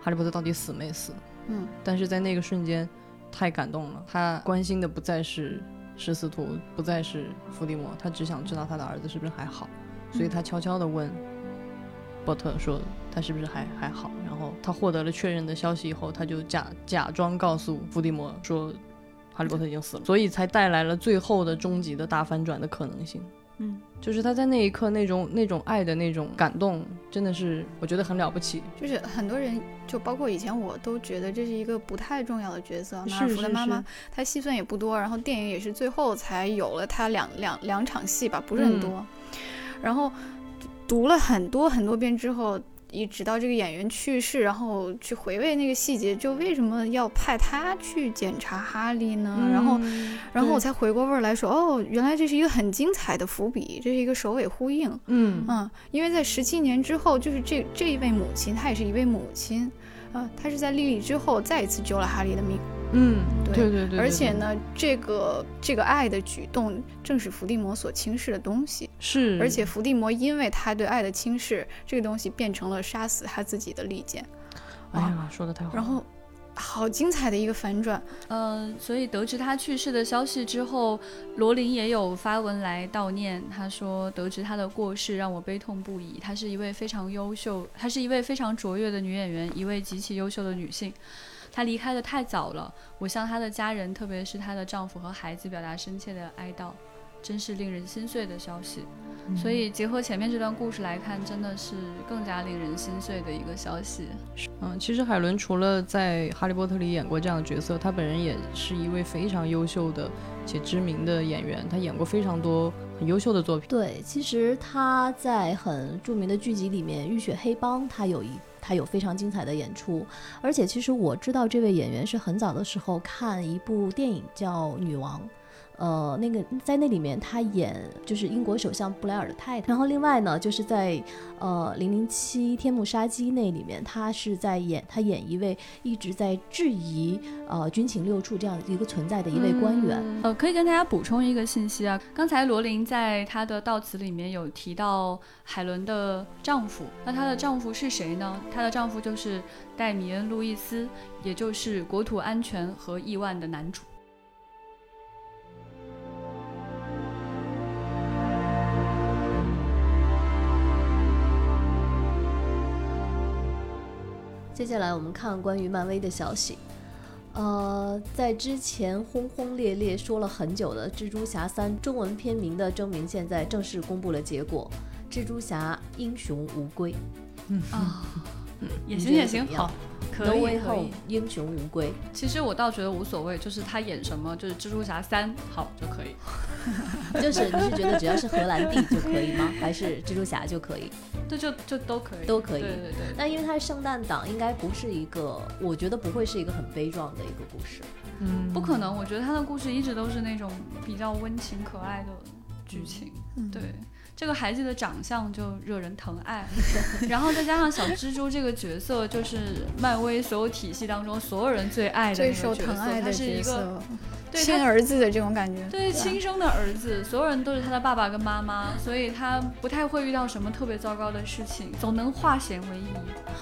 哈利波特到底死没死，嗯，但是在那个瞬间太感动了，他关心的不再是十四图，不再是伏地魔，他只想知道他的儿子是不是还好，所以他悄悄的问波特说他是不是还还好，然后他获得了确认的消息以后，他就假假装告诉伏地魔说哈利波特已经死了，所以才带来了最后的终极的大反转的可能性。嗯，就是他在那一刻那种那种爱的那种感动，真的是我觉得很了不起。就是很多人，就包括以前我都觉得这是一个不太重要的角色。马是尔福的妈妈，她戏份也不多，然后电影也是最后才有了她两两两场戏吧，不是很嗯多。然后读了很多很多遍之后，一直到这个演员去世，然后去回味那个细节，就为什么要派他去检查哈利呢？然后嗯然后我才回过味儿来说，哦，原来这是一个很精彩的伏笔，这是一个首尾呼应。嗯嗯，因为在十七年之后，就是这这一位母亲，她也是一位母亲，啊，她是在莉莉之后再一次救了哈利的命，嗯，对对对对，而对对且呢，这个这个爱的举动正是伏地魔所轻视的东西，是，而且伏地魔因为他对爱的轻视，这个东西变成了杀死他自己的利剑，哎呀，说的太好了。然后好精彩的一个反转，呃，所以得知他去世的消息之后，罗琳也有发文来悼念。他说：“得知他的过世，让我悲痛不已。她是一位非常优秀，她是一位非常卓越的女演员，一位极其优秀的女性。她离开的太早了，我向她的家人，特别是她的丈夫和孩子，表达深切的哀悼。真是令人心碎的消息。所以结合前面这段故事来看，真的是更加令人心碎的一个消息。嗯，其实海伦除了在《哈利波特》里演过这样的角色，她本人也是一位非常优秀的且知名的演员，她演过非常多很优秀的作品。对，其实他在很著名的剧集里面《浴血黑帮》，他有一还有非常精彩的演出。而且其实我知道这位演员是很早的时候看一部电影叫《女王》，呃，那个在那里面他演就是英国首相布莱尔的太太。然后另外呢，就是在呃《零零七天幕杀机》那里面，他是在演他演一位一直在质疑呃军情六处这样一个存在的一位官员。呃，可以跟大家补充一个信息啊，刚才罗琳在她的悼词里面有提到海伦的丈夫，那她的丈夫是谁呢？她的丈夫就是戴米恩·路易斯，也就是《国土安全和亿万》的男主。接下来我们看关于漫威的消息。呃，在之前轰轰烈烈说了很久的《蜘蛛侠三》中文片名的征名，现在正式公布了结果，《蜘蛛侠：英雄无归》。啊，也你觉得行也行好，可以可以。英雄无归。其实我倒觉得无所谓，就是他演什么，就是蜘蛛侠三好就可以。[LAUGHS] 就是你是觉得只要是荷兰弟就可以吗？[LAUGHS] 还是蜘蛛侠就可以？这就就都可以，都可以对对对。那因为它是圣诞档，应该不是一个，我觉得不会是一个很悲壮的一个故事。嗯，不可能，我觉得他的故事一直都是那种比较温情可爱的剧情。嗯对，这个孩子的长相就惹人疼爱，[LAUGHS] 然后再加上小蜘蛛这个角色，就是漫威所有体系当中所有人最爱的最受疼爱的他是一个角色，亲儿子的这种感觉。对吧亲生的儿子，所有人都是他的爸爸跟妈妈，所以他不太会遇到什么特别糟糕的事情，总能化险为夷。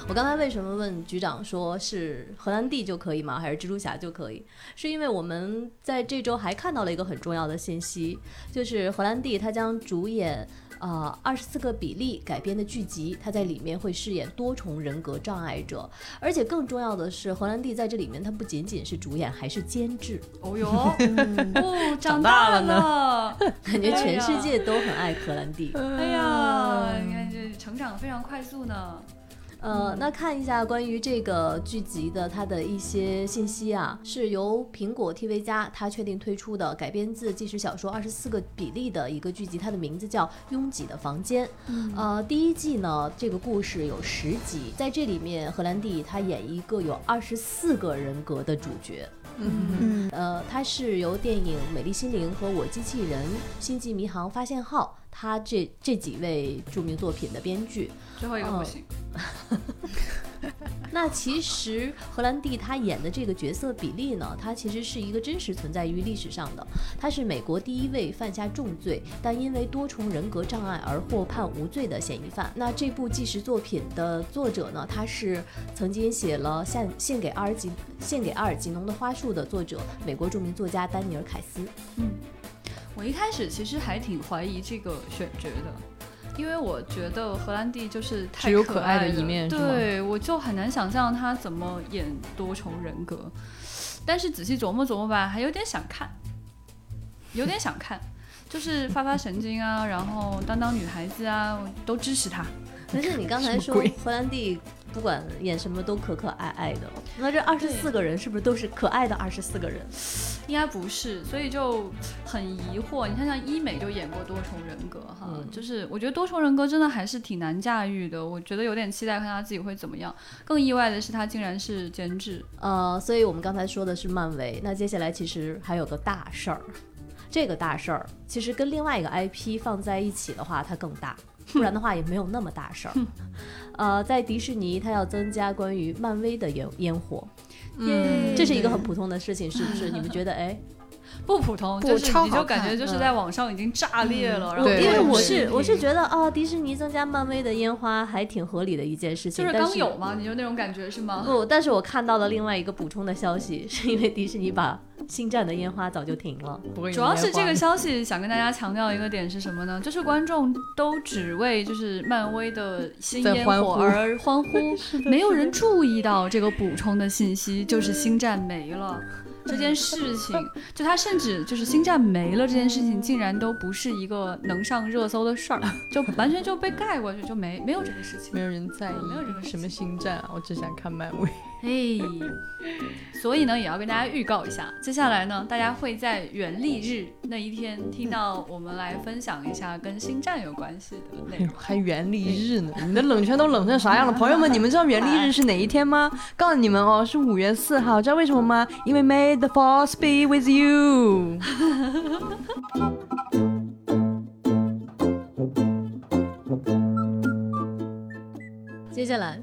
我刚才为什么问局长说是荷兰弟就可以吗？还是蜘蛛侠就可以？是因为我们在这周还看到了一个很重要的信息，就是荷兰弟他将主演。呃，二十四个比例改编的剧集，他在里面会饰演多重人格障碍者，而且更重要的是，荷兰弟在这里面他不仅仅是主演，还是监制，哦哟，[LAUGHS] 哦，长大大了呢。了，[LAUGHS] 感觉全世界都很爱荷兰弟。哎呀，你看这成长非常快速呢。呃，那看一下关于这个剧集的它的一些信息啊，是由苹果 TV 加它确定推出的，改编自纪实小说《二十四个比例》的一个剧集，它的名字叫《拥挤的房间》。呃，第一季呢，这个故事有十集，在这里面，荷兰弟他演一个有二十四个人格的主角。嗯，呃，它是由电影《美丽心灵》和《我机器人》《星际迷航：发现号》他这这几位著名作品的编剧。最后一个不哦行，[LAUGHS] 那其实荷兰弟他演的这个角色比利呢，他其实是一个真实存在于历史上的，他是美国第一位犯下重罪但因为多重人格障碍而获判无罪的嫌疑犯。那这部纪实作品的作者呢，他是曾经写了《献献给阿尔吉献给阿尔吉农的花束》的作者，美国著名作家丹尼尔·凯斯。我一开始其实还挺怀疑这个选角的。因为我觉得荷兰弟就是太只有可可爱的了一面对我就很难想象他怎么演多重人格。但是仔细琢磨琢磨吧，还有点想看，有点想看，就是发发神经啊，然后当当女孩子啊，我都支持他。但是你刚才说荷兰弟不管演什么都可可爱爱的，那这二十四个人是不是都是可爱的二十四个人？应该不是，所以就很疑惑。你看，像医美就演过多重人格哈，嗯就是我觉得多重人格真的还是挺难驾驭的。我觉得有点期待看他自己会怎么样。更意外的是，他竟然是监制。呃，所以我们刚才说的是漫威，那接下来其实还有个大事儿，这个大事儿其实跟另外一个 IP 放在一起的话，它更大，不然的话也没有那么大事儿。[LAUGHS] 呃，在迪士尼，它要增加关于漫威的烟烟火，嗯这是一个很普通的事情，是不是？你们觉得？哎，[LAUGHS] 不普通，不就是超你就感觉就是在网上已经炸裂了。然后因为我是我是觉得啊，迪士尼增加漫威的烟花还挺合理的一件事情，就是刚有吗，你就那种感觉是吗？不，但是我看到了另外一个补充的消息，是因为迪士尼把星战的烟花早就停了。不会主要是这个消息想跟大家强调一个点是什么呢？就是观众都只为就是漫威的新烟火而欢呼，[LAUGHS] 没有人注意到这个补充的信息，就是星战没了。这件事情，就他甚至就是星战没了这件事情，竟然都不是一个能上热搜的事儿，[LAUGHS] 就完全就被盖过去，就没没有这个事情没。有人在意没有这个什么星战啊，我只想看漫威。嘿，所以呢，也要跟大家预告一下，接下来呢，大家会在元历日那一天听到我们来分享一下跟星战有关系的内容。还元历日呢？你们的冷圈都冷成啥样了？朋友们，你们知道元历日是哪一天吗？[LAUGHS] 告诉你们哦，是五月四号。知道为什么吗？因为 May the Force be with you。[LAUGHS] 接下来，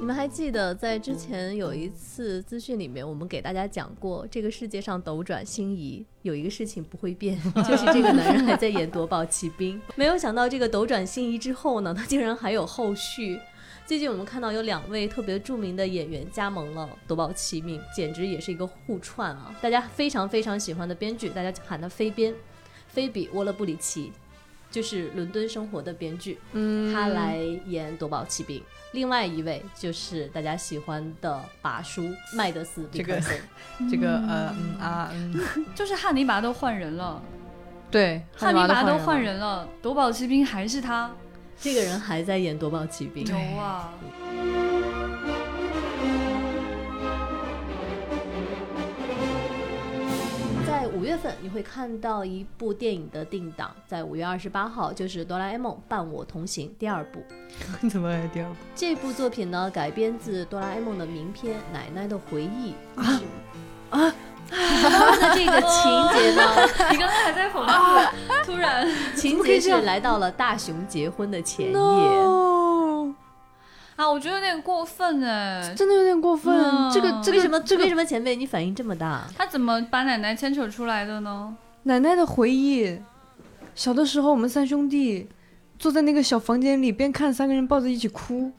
你们还记得在之前有一次资讯里面，我们给大家讲过，这个世界上斗转星移，有一个事情不会变，[LAUGHS] 就是这个男人还在演夺宝奇兵。没有想到这个斗转星移之后呢，他竟然还有后续。最近我们看到有两位特别著名的演员加盟了夺宝奇兵，简直也是一个互串啊！大家非常非常喜欢的编剧，大家喊他飞编，菲比·沃勒布里奇，就是《伦敦生活》的编剧，嗯他来演夺宝奇兵。另外一位就是大家喜欢的拔叔麦德斯·这个。[LAUGHS] 这个呃嗯啊嗯，[LAUGHS] 就是汉尼拔都换人了，对，汉尼拔都换换人了，夺宝奇兵还是他，这个人还在演夺宝奇兵。牛啊！五月份，你会看到一部电影的定档，在五月二十八号，就是《哆啦 A 梦伴我同行》第二部。你。[LAUGHS] 怎么还有第二部？这部作品呢，改编自哆啦 A 梦的名篇《奶奶的回忆》啊啊。[LAUGHS] 那这个情节呢？你刚才还在讽刺，突然 [LAUGHS] 情节是来到了大雄结婚的前夜。哦，啊，我觉得有点过分哎。真的有点过分。嗯这个这个为什么？这个为什么前辈你反应这么大？他怎么把奶奶牵扯出来的呢？奶奶的回忆，小的时候我们三兄弟坐在那个小房间里，边看三个人抱着一起哭，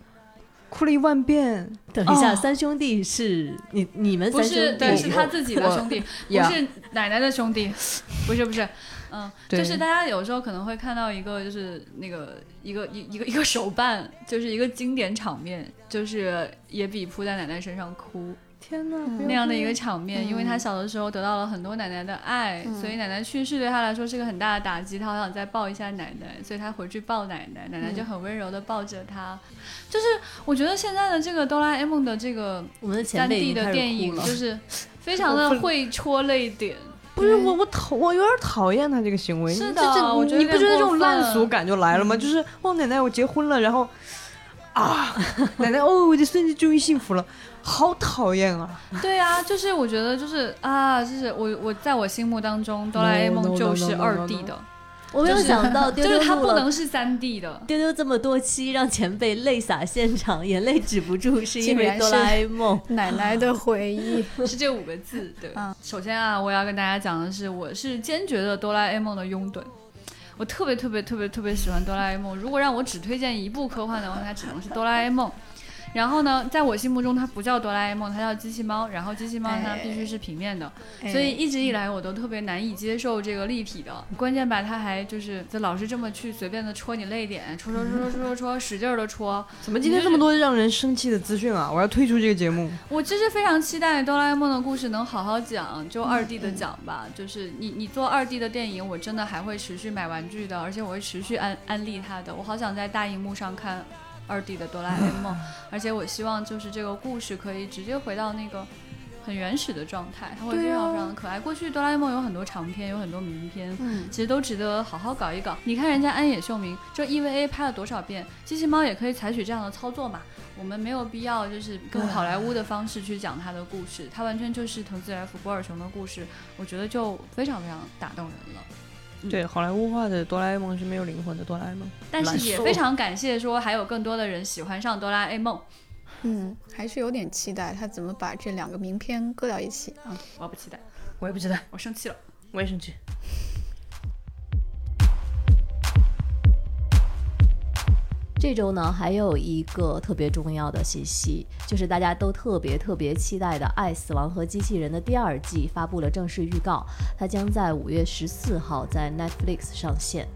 哭了一万遍。等一下，哦三兄弟是你你们不三兄弟？是，对，是他自己的兄弟，不是奶奶的兄弟，不是不是，嗯，对就是大家有时候可能会看到一个，就是那个一个一一个一个手办，就是一个经典场面，就是也比扑在奶奶身上哭天哪，那样的一个场面，因为他小的时候得到了很多奶奶的爱，所以奶奶去世对他来说是个很大的打击，他好想再抱一下奶奶，所以他回去抱奶奶，奶奶就很温柔的抱着他，就是我觉得现在的这个哆啦 A 梦的这个我们的前三 D 的电影就是非常的 [LAUGHS] 会戳泪点。不是我，我讨我有点讨厌他这个行为。是的这这我觉得你不觉得这种烂俗感就来了吗？就是哦，奶奶我结婚了，然后啊，奶奶哦，我的孙子终于幸福了，好讨厌啊！对啊，就是我觉得就是啊，就是我我在我心目当中，哆啦 A 梦就是 no, 二 no, D no. 的，我没有想到 [LAUGHS] 丢就是它丢录了不能是三 D 的。丢丢这么多期，让前辈泪洒现场，眼泪止不住，是因为哆啦 A 梦。奶奶的回忆，[LAUGHS] 是这五个字，对。嗯首先啊，我要跟大家讲的是，我是坚决的哆啦 A 梦的拥趸。我特别特别特别特别喜欢哆啦 A 梦。如果让我只推荐一部科幻的话，它只能是哆啦 A 梦。然后呢，在我心目中，它不叫哆啦 A 梦，它叫机器猫。然后机器猫它必须是平面的，所以一直以来我都特别难以接受这个立体的。关键吧，它还就是就老是这么去随便的戳你泪点，戳戳戳戳戳戳戳，使劲儿的戳。怎么今天这么多让人生气的资讯啊？我要退出这个节目。我就是非常期待哆啦 A 梦的故事能好好讲，就二 D 的讲吧。就是你你做二 D 的电影，我真的还会持续买玩具的，而且我会持续安安利它的。我好想在大荧幕上看二 D 的哆啦 A 梦，而且我希望就是这个故事可以直接回到那个。很原始的状态，它会非常非常的可爱。过去哆啦 A 梦有很多长篇，有很多名篇，嗯，其实都值得好好搞一搞。你看人家安野秀明这 EVA 拍了多少遍，机器猫也可以采取这样的操作嘛。我们没有必要就是跟好莱坞的方式去讲它的故事，它完全就是藤子 F 不二雄的故事，我觉得就非常非常打动人了。嗯对，好莱坞化的哆啦 A 梦是没有灵魂的哆啦 A 梦。但是也非常感谢说还有更多的人喜欢上哆啦 A 梦，嗯，还是有点期待他怎么把这两个名片搁到一起啊。我不期待，我也不期待，我生气了。我也生气。这周呢，还有一个特别重要的信息，就是大家都特别特别期待的《爱死亡和机器人》的第二季发布了正式预告，它将在五月十四号在 Netflix 上线，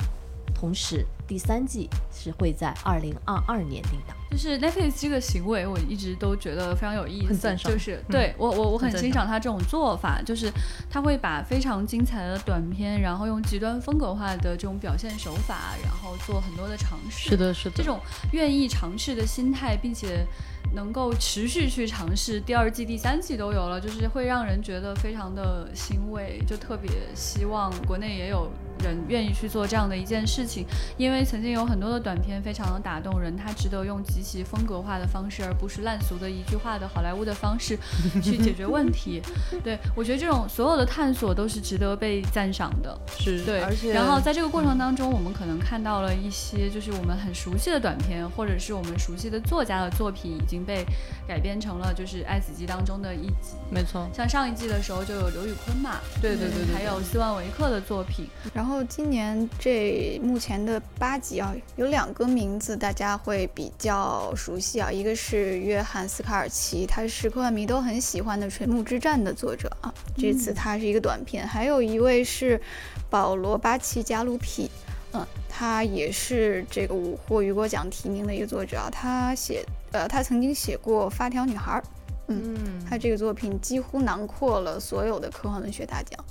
同时第三季是会在二零二二年定档。就是 Netflix 这个行为，我一直都觉得非常有意思，很赞赏就是对我我我很欣赏他这种做法，就是他会把非常精彩的短片，然后用极端风格化的这种表现手法，然后做很多的尝试。是的，是的。这种愿意尝试的心态，并且能够持续去尝试，第二季、第三季都有了，就是会让人觉得非常的欣慰，就特别希望国内也有人愿意去做这样的一件事情，因为曾经有很多的短片非常的打动人，它值得用极其风格化的方式，而不是烂俗的一句话的好莱坞的方式 [LAUGHS] 去解决问题。对我觉得这种所有的探索都是值得被赞赏的。是对，而且然后在这个过程当中，我们可能看到了一些就是我们很熟悉的短片，或者是我们熟悉的作家的作品已经被改编成了就是《爱死机》当中的一集。没错，像上一季的时候就有刘宇昆嘛，对对对对，还有斯万维克的作品。然后今年这目前的八集啊，有两个名字大家会比较熟悉啊，一个是约翰斯卡尔奇，他是科幻迷都很喜欢的《垂木之战》的作者啊，这次他是一个短片，还有一位是保罗巴奇加鲁皮。嗯，他也是这个五获雨果奖提名的一个作者啊，他写呃，他曾经写过《发条女孩》，嗯，他这个作品几乎囊括了所有的科幻文学大奖。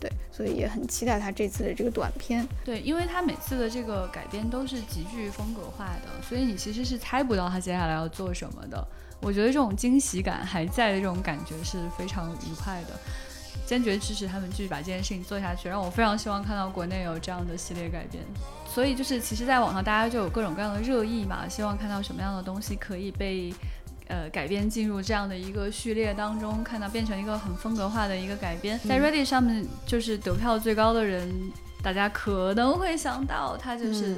对，所以也很期待他这次的这个短片。对，因为他每次的这个改编都是极具风格化的，所以你其实是猜不到他接下来要做什么的。我觉得这种惊喜感还在的这种感觉是非常愉快的。坚决支持他们继续把这件事情做下去，让我非常希望看到国内有这样的系列改编。所以就是，其实，在网上大家就有各种各样的热议嘛，希望看到什么样的东西可以被。呃，改编进入这样的一个序列当中，看到变成一个很风格化的一个改编，在 Ready 上面就是得票最高的人，大家可能会想到他就是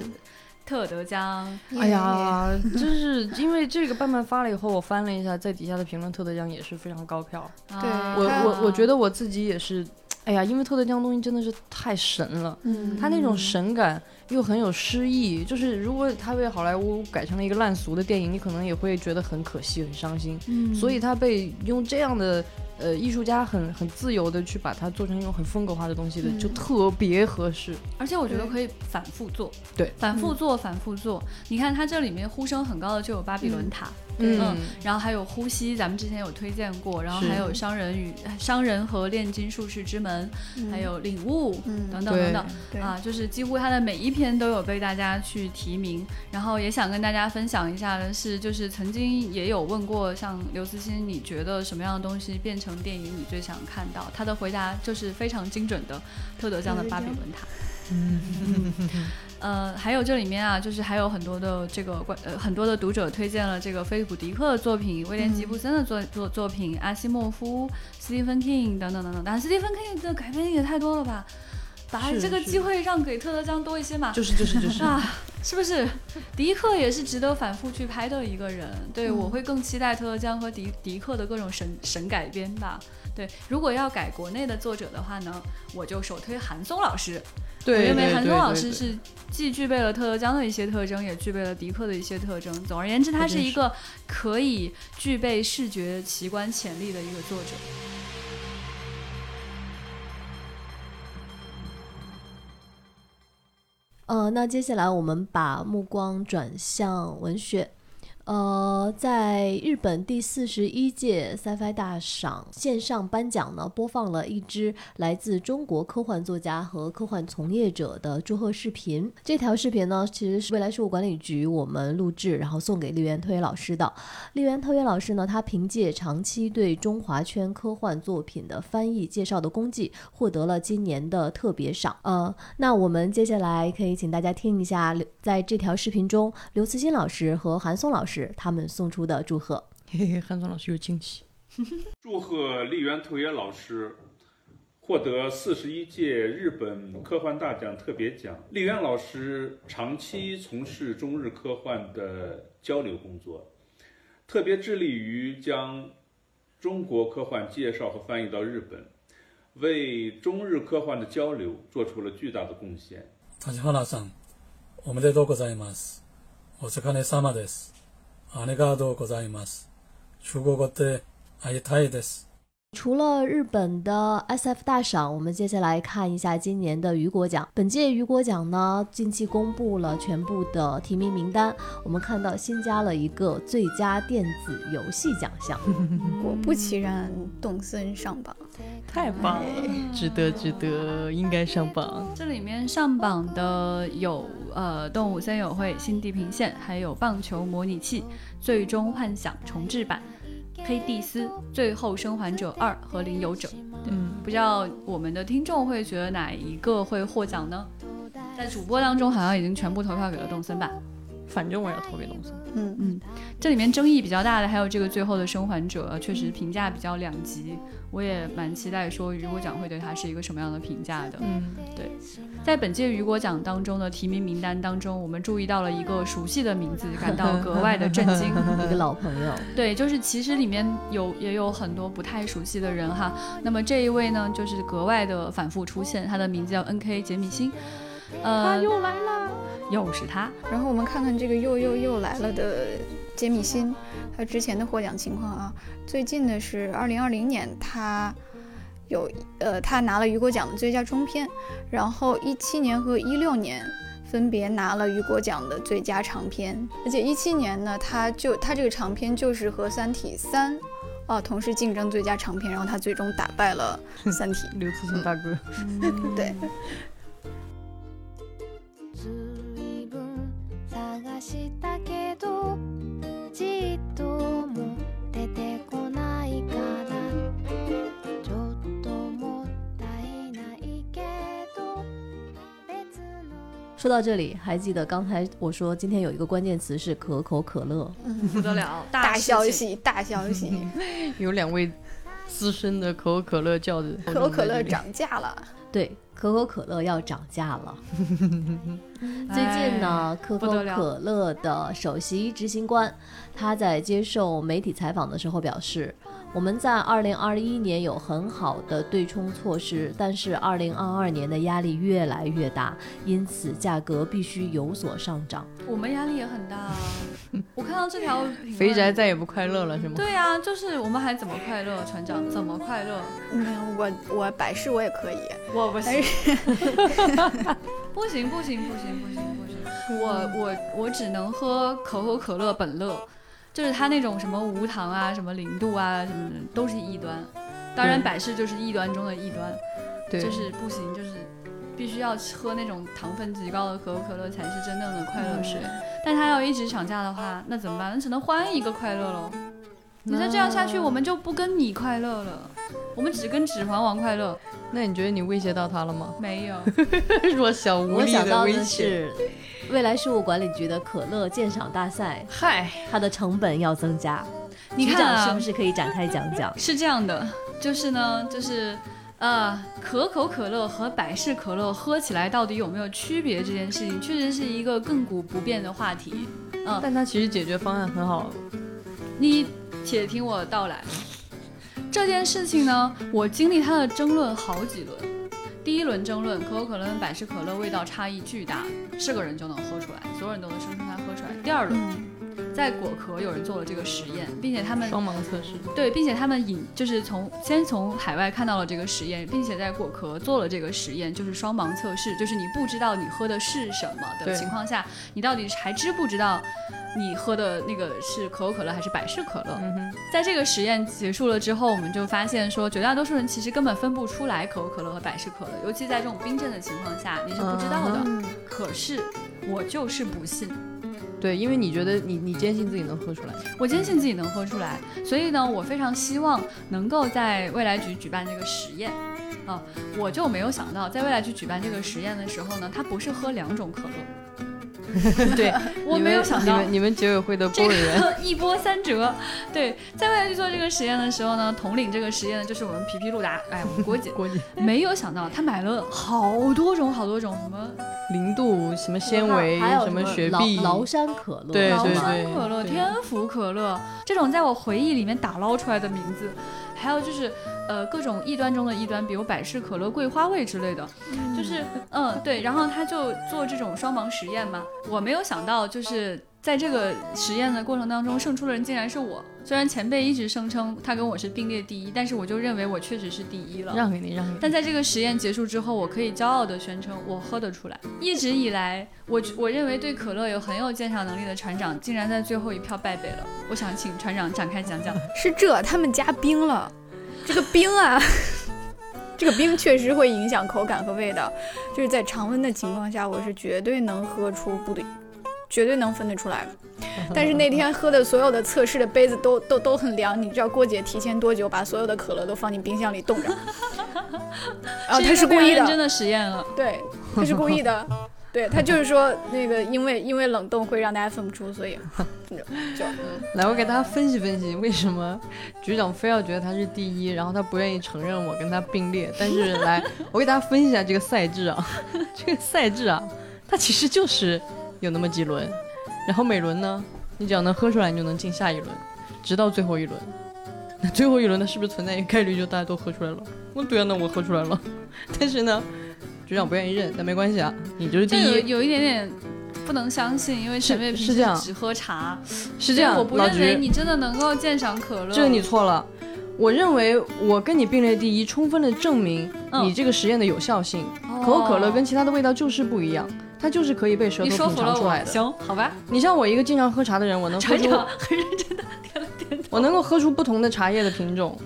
特德江。哎呀，就是因为这个半半发了以后，我翻了一下，在底下的评论，特德江也是非常高票。对我我我觉得我自己也是。哎呀，因为特德江东西真的是太神了，嗯，他那种神感又很有诗意，就是如果他被好莱坞改成了一个烂俗的电影，你可能也会觉得很可惜、很伤心。嗯，所以他被用这样的。呃，艺术家很很自由的去把它做成一种很风格化的东西的，就特别合适。而且我觉得可以反复做，对，反复做，反复做。你看它这里面呼声很高的就有巴比伦塔，嗯，然后还有呼吸，咱们之前有推荐过，然后还有商人与商人和炼金术士之门，还有领悟等等等等。啊，就是几乎他的每一篇都有被大家去提名。然后也想跟大家分享一下的是，就是曾经也有问过像刘慈欣，你觉得什么样的东西变成电影你最想看到？他的回答就是非常精准的，特德江的巴比伦塔。嗯，[LAUGHS] 呃，还有这里面啊，就是还有很多的这个关呃很多的读者推荐了这个菲利普迪克的作品、威廉吉布森的作作作品、阿西莫夫、斯蒂芬 king 等等等等。但斯蒂芬 king 的改编也太多了吧？把这个机会让给特德江多一些嘛？就是就是就是 [LAUGHS] 啊，是不是？迪克也是值得反复去拍的一个人。对，我会更期待特德江和迪迪克的各种神神改编吧。对，如果要改国内的作者的话呢，我就首推韩松老师。对，因为韩松老师是既具备了特德江的一些特征，也具备了迪克的一些特征。总而言之，他是一个可以具备视觉奇观潜力的一个作者。呃，那接下来我们把目光转向文学。呃，在日本第四十一届 Sci-Fi 大赏线上颁奖呢，播放了一支来自中国科幻作家和科幻从业者的祝贺视频。这条视频呢，其实是未来事务管理局我们录制，然后送给立源特约老师的。立源特约老师呢，他凭借长期对中华圈科幻作品的翻译介绍的功绩，获得了今年的特别赏。呃，那我们接下来可以请大家听一下，在这条视频中，刘慈欣老师和韩松老师。他们送出的祝贺，嘿嘿，韩松老师有惊喜。[LAUGHS] 祝贺立源特约老师获得四十一届日本科幻大奖特别奖。立源老师长期从事中日科幻的交流工作，特别致力于将中国科幻介绍和翻译到日本，为中日科幻的交流做出了巨大的贡献。梶原さん、おめでとうございます。お疲れ様です。 ありがとうございます。中国語で会いたいです。 除了日本的 SF 大赏，我们接下来看一下今年的雨果奖。本届雨果奖呢，近期公布了全部的提名名单。我们看到新加了一个最佳电子游戏奖项。果不其然，动森上榜。 太棒了，值得值得，应该上榜。这里面上榜的有呃《动物森友会》新地平线，还有《棒球模拟器》《最终幻想》重置版。黑蒂斯、最后生还者二和领有者，嗯，不知道我们的听众会觉得哪一个会获奖呢？在主播当中好像已经全部投票给了动森吧。反正我要投给动森。嗯嗯，这里面争议比较大的还有这个最后的生还者，确实评价比较两极。我也蛮期待说雨果奖会对他是一个什么样的评价的。嗯，对，在本届雨果奖当中的提名名单当中，我们注意到了一个熟悉的名字，感到 [LAUGHS] 格外的震惊。[LAUGHS] 一个老朋友。对，就是其实里面有也有很多不太熟悉的人哈。那么这一位呢，就是格外的反复出现，他的名字叫 N.K. 杰米星。呃，他又来了，又是他。然后我们看看这个又又又来了的杰米辛，他之前的获奖情况啊，最近的是二零二零年他有呃他拿了雨果奖的最佳中篇，然后一七年和一六年分别拿了雨果奖的最佳长篇，而且一七年呢他就他这个长篇就是和《三体三》啊同时竞争最佳长篇，然后他最终打败了《三体》刘慈欣大哥。对。说到这里，还记得刚才我说今天有一个关键词是可口可乐，不得了，[LAUGHS] 大消息，大消息！[LAUGHS] 有两位资深的可口可乐教子，可口可乐涨价了。对，可口可乐要涨价了。[LAUGHS] 最近呢，可口可乐的首席执行官他在接受媒体采访的时候表示，我们在二零二一年有很好的对冲措施，但是二零二二年的压力越来越大，因此价格必须有所上涨。我们压力也很大啊。我看到这条 [LAUGHS] 肥宅再也不快乐了是吗？对啊，就是我们还怎么快乐？船长怎么快乐？没有，我我百事我也可以，我不行 [LAUGHS] 不行不行不行不行不行，我我我只能喝可口可乐本乐，就是它那种什么无糖啊、什么零度啊什么的都是异端，当然百事就是异端中的异端，对，就是不行，就是必须要喝那种糖分极高的可口可乐才是真正的快乐水。但它要一直涨价的话，那怎么办？那只能换一个快乐喽。你再这样下去，我们就不跟你快乐了，我们只跟指环王快乐。那你觉得你威胁到他了吗？没有，[LAUGHS] 弱小无我力想到的威胁。是，未来事务管理局的可乐鉴赏大赛，嗨，它的成本要增加。局你看是不是可以展开讲讲？是这样的，就是呢，就是呃，可口可乐和百事可乐喝起来到底有没有区别这件事情，确实是一个亘古不变的话题。嗯，但它其实解决方案很好，你且听我道来。这件事情呢，我经历它的争论好几轮。第一轮争论，可口可乐跟百事可乐味道差异巨大，是个人就能喝出来，所有人都能声称它喝出来。第二轮，在果壳有人做了这个实验，并且他们双盲测试。对，并且他们引就是从先从海外看到了这个实验，并且在果壳做了这个实验，就是双盲测试，就是你不知道你喝的是什么的情况下，你到底还知不知道你喝的那个是可口可乐还是百事可乐？嗯，在这个实验结束了之后，我们就发现说，绝大多数人其实根本分不出来可口可乐和百事可乐，尤其在这种冰镇的情况下，你是不知道的。嗯可是我就是不信，对，因为你觉得你你坚信自己能喝出来，我坚信自己能喝出来，所以呢，我非常希望能够在未来局举办这个实验。啊，我就没有想到，在未来局举办这个实验的时候呢，它不是喝两种可乐，[LAUGHS] 对 [LAUGHS] 我没有想到你们你们结委会的这波委员，个一波三折。对，在未来去做这个实验的时候呢，统领这个实验的就是我们皮皮路达，哎，我们郭姐，[LAUGHS] 郭姐没有想到他买了好多种好多种什么零度什么纤维还有什么雪碧，崂山可乐，对对崂山可乐、天府可乐这种在我回忆里面打捞出来的名字，还有就是呃各种异端中的异端，比如百事可乐桂花味之类的，就是嗯对，然后他就做这种双盲实验嘛，我没有想到就是在这个实验的过程当中，胜出的人竟然是我。虽然前辈一直声称他跟我是并列第一，但是我就认为我确实是第一了。让给你，让给你。但在这个实验结束之后，我可以骄傲地宣称我喝得出来。一直以来，我我认为对可乐有很有鉴赏能力的船长，竟然在最后一票败北了。我想请船长展开讲讲。是这，他们加冰了，这个冰啊，[LAUGHS] 这个冰确实会影响口感和味道。就是在常温的情况下，我是绝对能喝出不对，绝对能分得出来。但是那天喝的所有的测试的杯子都都都很凉，你知道郭姐提前多久把所有的可乐都放进冰箱里冻着？[LAUGHS] 然后她是故意的，真的实验了。对，她是故意的。[LAUGHS] 对他就是说那个，因为因为冷冻会让大家分不出，所以就就嗯。[LAUGHS] 来，我给大家分析分析，为什么局长非要觉得他是第一，然后他不愿意承认我跟他并列。但是来，我给大家分析一下这个赛制啊，这个赛制啊，它其实就是有那么几轮，然后每轮呢，你只要能喝出来，你就能进下一轮，直到最后一轮。那最后一轮呢，是不是存在一个概率，就大家都喝出来了？我，对啊，那我喝出来了，[LAUGHS] 但是呢。局长不愿意认，但没关系啊，你就是第一。有一点点不能相信，因为陈卫平时只喝茶，是这样。我不认为你真的能够鉴赏可乐。这个你错了，我认为我跟你并列第一，充分的证明你这个实验的有效性。可口可乐跟其他的味道就是不一样，它就是可以被舌头品尝出来的。行，好吧。你像我一个经常喝茶的人，我能喝出很认真的点了点头，我能够喝出不同的茶叶的品种。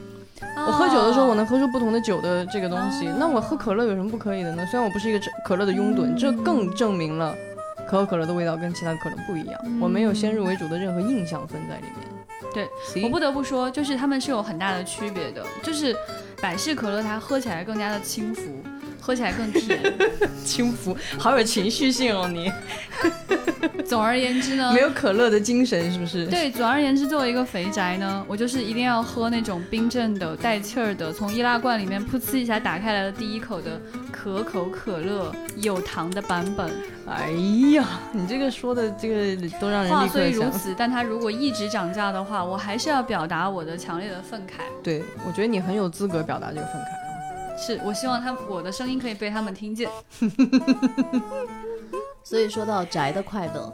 我喝酒的时候，我能喝出不同的酒的这个东西。那我喝可乐有什么不可以的呢？虽然我不是一个可乐的拥趸，这更证明了可口可乐的味道跟其他的可乐不一样。我没有先入为主的任何印象分在里面。对我不得不说，就是它们是有很大的区别的。就是百事可乐它喝起来更加的轻浮，喝起来更甜，[LAUGHS] 轻浮，好有情绪性哦你。[LAUGHS] 总而言之呢，没有可乐的精神是不是？对，总而言之，作为一个肥宅呢，我就是一定要喝那种冰镇的、带气儿的，从易拉罐里面噗呲一下打开来的第一口的可口可乐，有糖的版本。哎呀，你这个说的这个都让人话虽如此，但它如果一直涨价的话，我还是要表达我的强烈的愤慨。对，我觉得你很有资格表达这个愤慨啊。是我希望他我的声音可以被他们听见。[LAUGHS] 所以说到宅的快乐，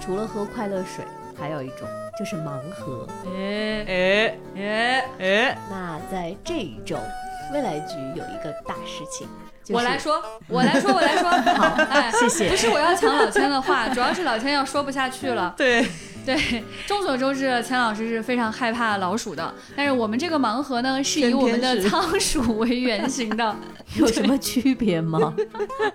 除了喝快乐水，还有一种就是盲盒。哎哎哎哎！那在这一周，未来局有一个大事情，我来说，我来说，我来说。[LAUGHS] 好，哎，谢谢。不是我要抢老千的话，主要是老千要说不下去了。对。对，众所周知，钱老师是非常害怕老鼠的。但是我们这个盲盒呢，是以我们的仓鼠为原型的，[LAUGHS] 有什么区别吗？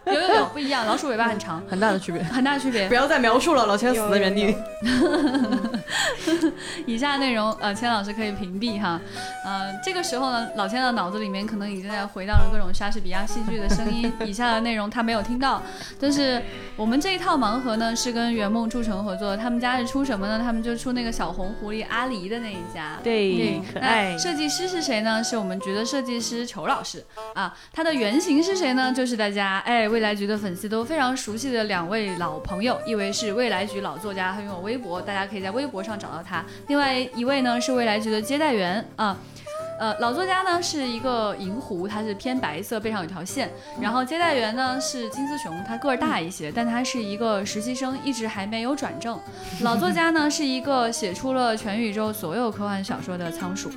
有有有，不一样。老鼠尾巴很长，很大的区别，很大的区别。不要再描述了，老钱死在原地。[LAUGHS] [LAUGHS] 以下内容，呃，千老师可以屏蔽哈。呃，这个时候呢，老千的脑子里面可能已经在回荡着各种莎士比亚戏剧的声音。[LAUGHS] 以下的内容他没有听到，但是我们这一套盲盒呢，是跟圆梦铸成合作，他们家是出什么？呢？他们就出那个小红狐狸阿狸的那一家，对，可爱。设计师是谁呢？是我们局的设计师裘老师啊。他的原型是谁呢？就是大家哎未来局的粉丝都非常熟悉的两位老朋友，一位是未来局老作家，他拥有微博，大家可以在微博上找到他。另外一位呢是未来局的接待员啊。老作家呢是一个银狐，它是偏白色，背上有条线。然后接待员呢是金丝熊，它个儿大一些，但它是一个实习生，一直还没有转正。老作家呢是一个写出了全宇宙所有科幻小说的仓鼠，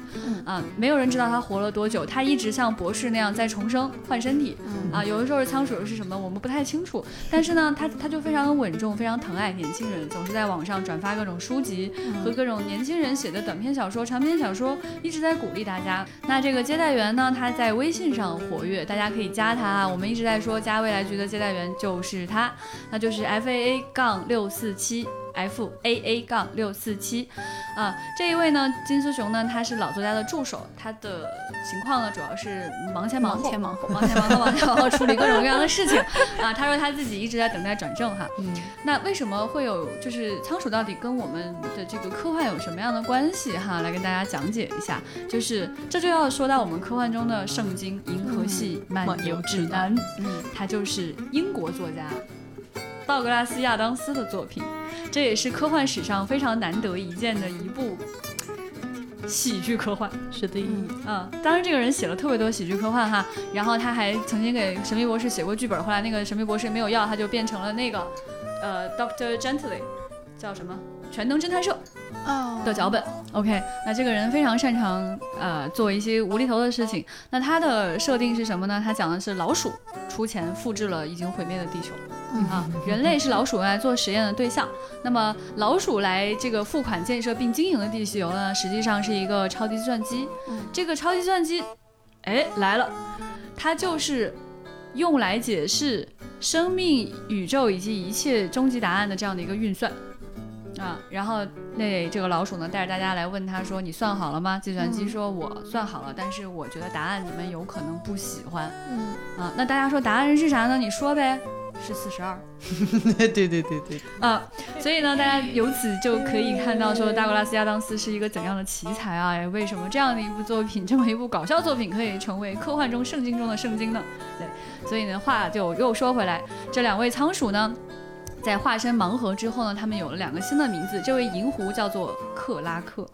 啊，没有人知道他活了多久，他一直像博士那样在重生换身体，啊，有的时候是仓鼠，是什么我们不太清楚。但是呢，他他就非常的稳重，非常疼爱年轻人，总是在网上转发各种书籍和各种年轻人写的短篇小说、长篇小说，一直在鼓励大家。那这个接待员呢？他在微信上活跃，大家可以加他啊。我们一直在说加未来局的接待员就是他，那就是 F A A 杠六四七。F A A 杠六四七，啊，这一位呢，金丝熊呢，他是老作家的助手，他的情况呢，主要是忙前忙后，忙前忙后，忙前忙后，忙前忙后处理各种各样的事情，啊，他说他自己一直在等待转正哈，嗯，那为什么会有，就是仓鼠到底跟我们的这个科幻有什么样的关系哈？来跟大家讲解一下，就是这就要说到我们科幻中的圣经《银河系漫游指南》，嗯，他就是英国作家道格拉斯亚当斯的作品。这也是科幻史上非常难得一见的一部喜剧科幻，是的，嗯，当然这个人写了特别多喜剧科幻哈，然后他还曾经给神秘博士写过剧本，后来那个神秘博士没有要，他就变成了那个呃 Doctor Gently。叫什么全能侦探社哦的脚本。OK，那这个人非常擅长呃做一些无厘头的事情。那他的设定是什么呢？他讲的是老鼠出钱复制了已经毁灭的地球。啊，人类是老鼠用来做实验的对象。那么老鼠来这个付款建设并经营的地球呢，实际上是一个超级计算机。这个超级计算机，哎来了，它就是用来解释生命、宇宙以及一切终极答案的这样的一个运算。啊，然后那这个老鼠呢，带着大家来问他说：“你算好了吗？”计算机说：“我算好了，但是我觉得答案你们有可能不喜欢。”嗯啊，那大家说答案是啥呢？你说呗，是四十二。[LAUGHS] 对对对对对，啊，所以呢，大家由此就可以看到说大格拉斯亚当斯是一个怎样的奇才啊！哎为什么这样的一部作品，这么一部搞笑作品，可以成为科幻中圣经中的圣经呢？对，所以呢，话就又说回来，这两位仓鼠呢，在化身盲盒之后呢，他们有了两个新的名字，这位银狐叫做克拉克。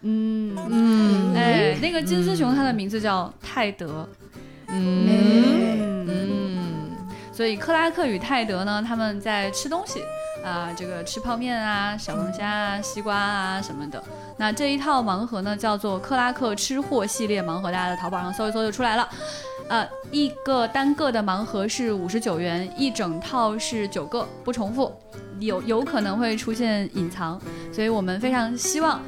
嗯嗯哎，那个金丝熊它的名字叫泰德。嗯嗯，所以克拉克与泰德呢，他们在吃东西啊、这个吃泡面啊、小龙虾啊、西瓜啊什么的。那这一套盲盒呢，叫做克拉克吃货系列盲盒，大家在淘宝上搜一搜就出来了。呃，一个单个的盲盒是五十九元，一整套是九个，不重复，有有可能会出现隐藏，所以我们非常希望。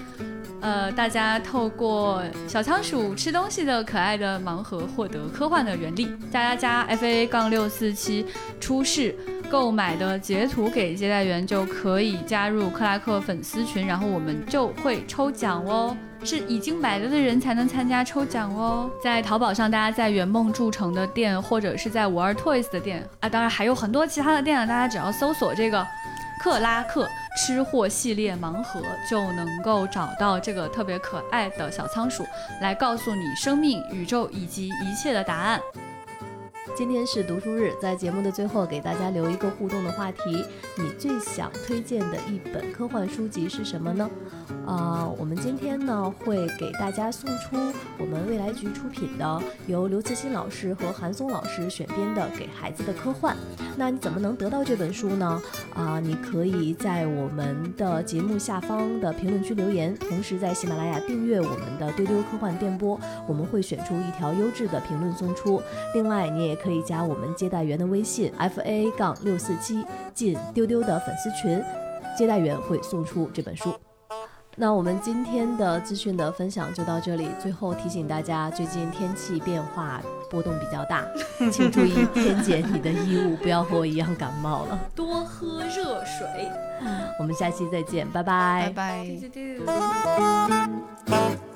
呃，大家透过小仓鼠吃东西的可爱的盲盒获得科幻的原力。大家加 F A 杠六四七出示购买的截图给接待员，就可以加入克拉克粉丝群，然后我们就会抽奖哦。是已经买了的人才能参加抽奖哦。在淘宝上，大家在圆梦铸城的店，或者是在五二 Toys 的店啊，当然还有很多其他的店啊，大家只要搜索这个克拉克吃货系列盲盒，就能够找到这个特别可爱的小仓鼠，来告诉你生命、宇宙以及一切的答案。今天是读书日，在节目的最后给大家留一个互动的话题：你最想推荐的一本科幻书籍是什么呢？啊、我们今天呢会给大家送出我们未来局出品的，由刘慈欣老师和韩松老师选编的《给孩子的科幻》。那你怎么能得到这本书呢？啊、你可以在我们的节目下方的评论区留言，同时在喜马拉雅订阅我们的丢丢科幻电波，我们会选出一条优质的评论送出。另外，你也可以加我们接待员的微信 f a 杠六四七进丢丢的粉丝群，接待员会送出这本书。那我们今天的资讯的分享就到这里。最后提醒大家，最近天气变化波动比较大，[LAUGHS] 请注意添减你的衣物，不要和我一样感冒了。多喝热水。我们下期再见，拜拜拜拜。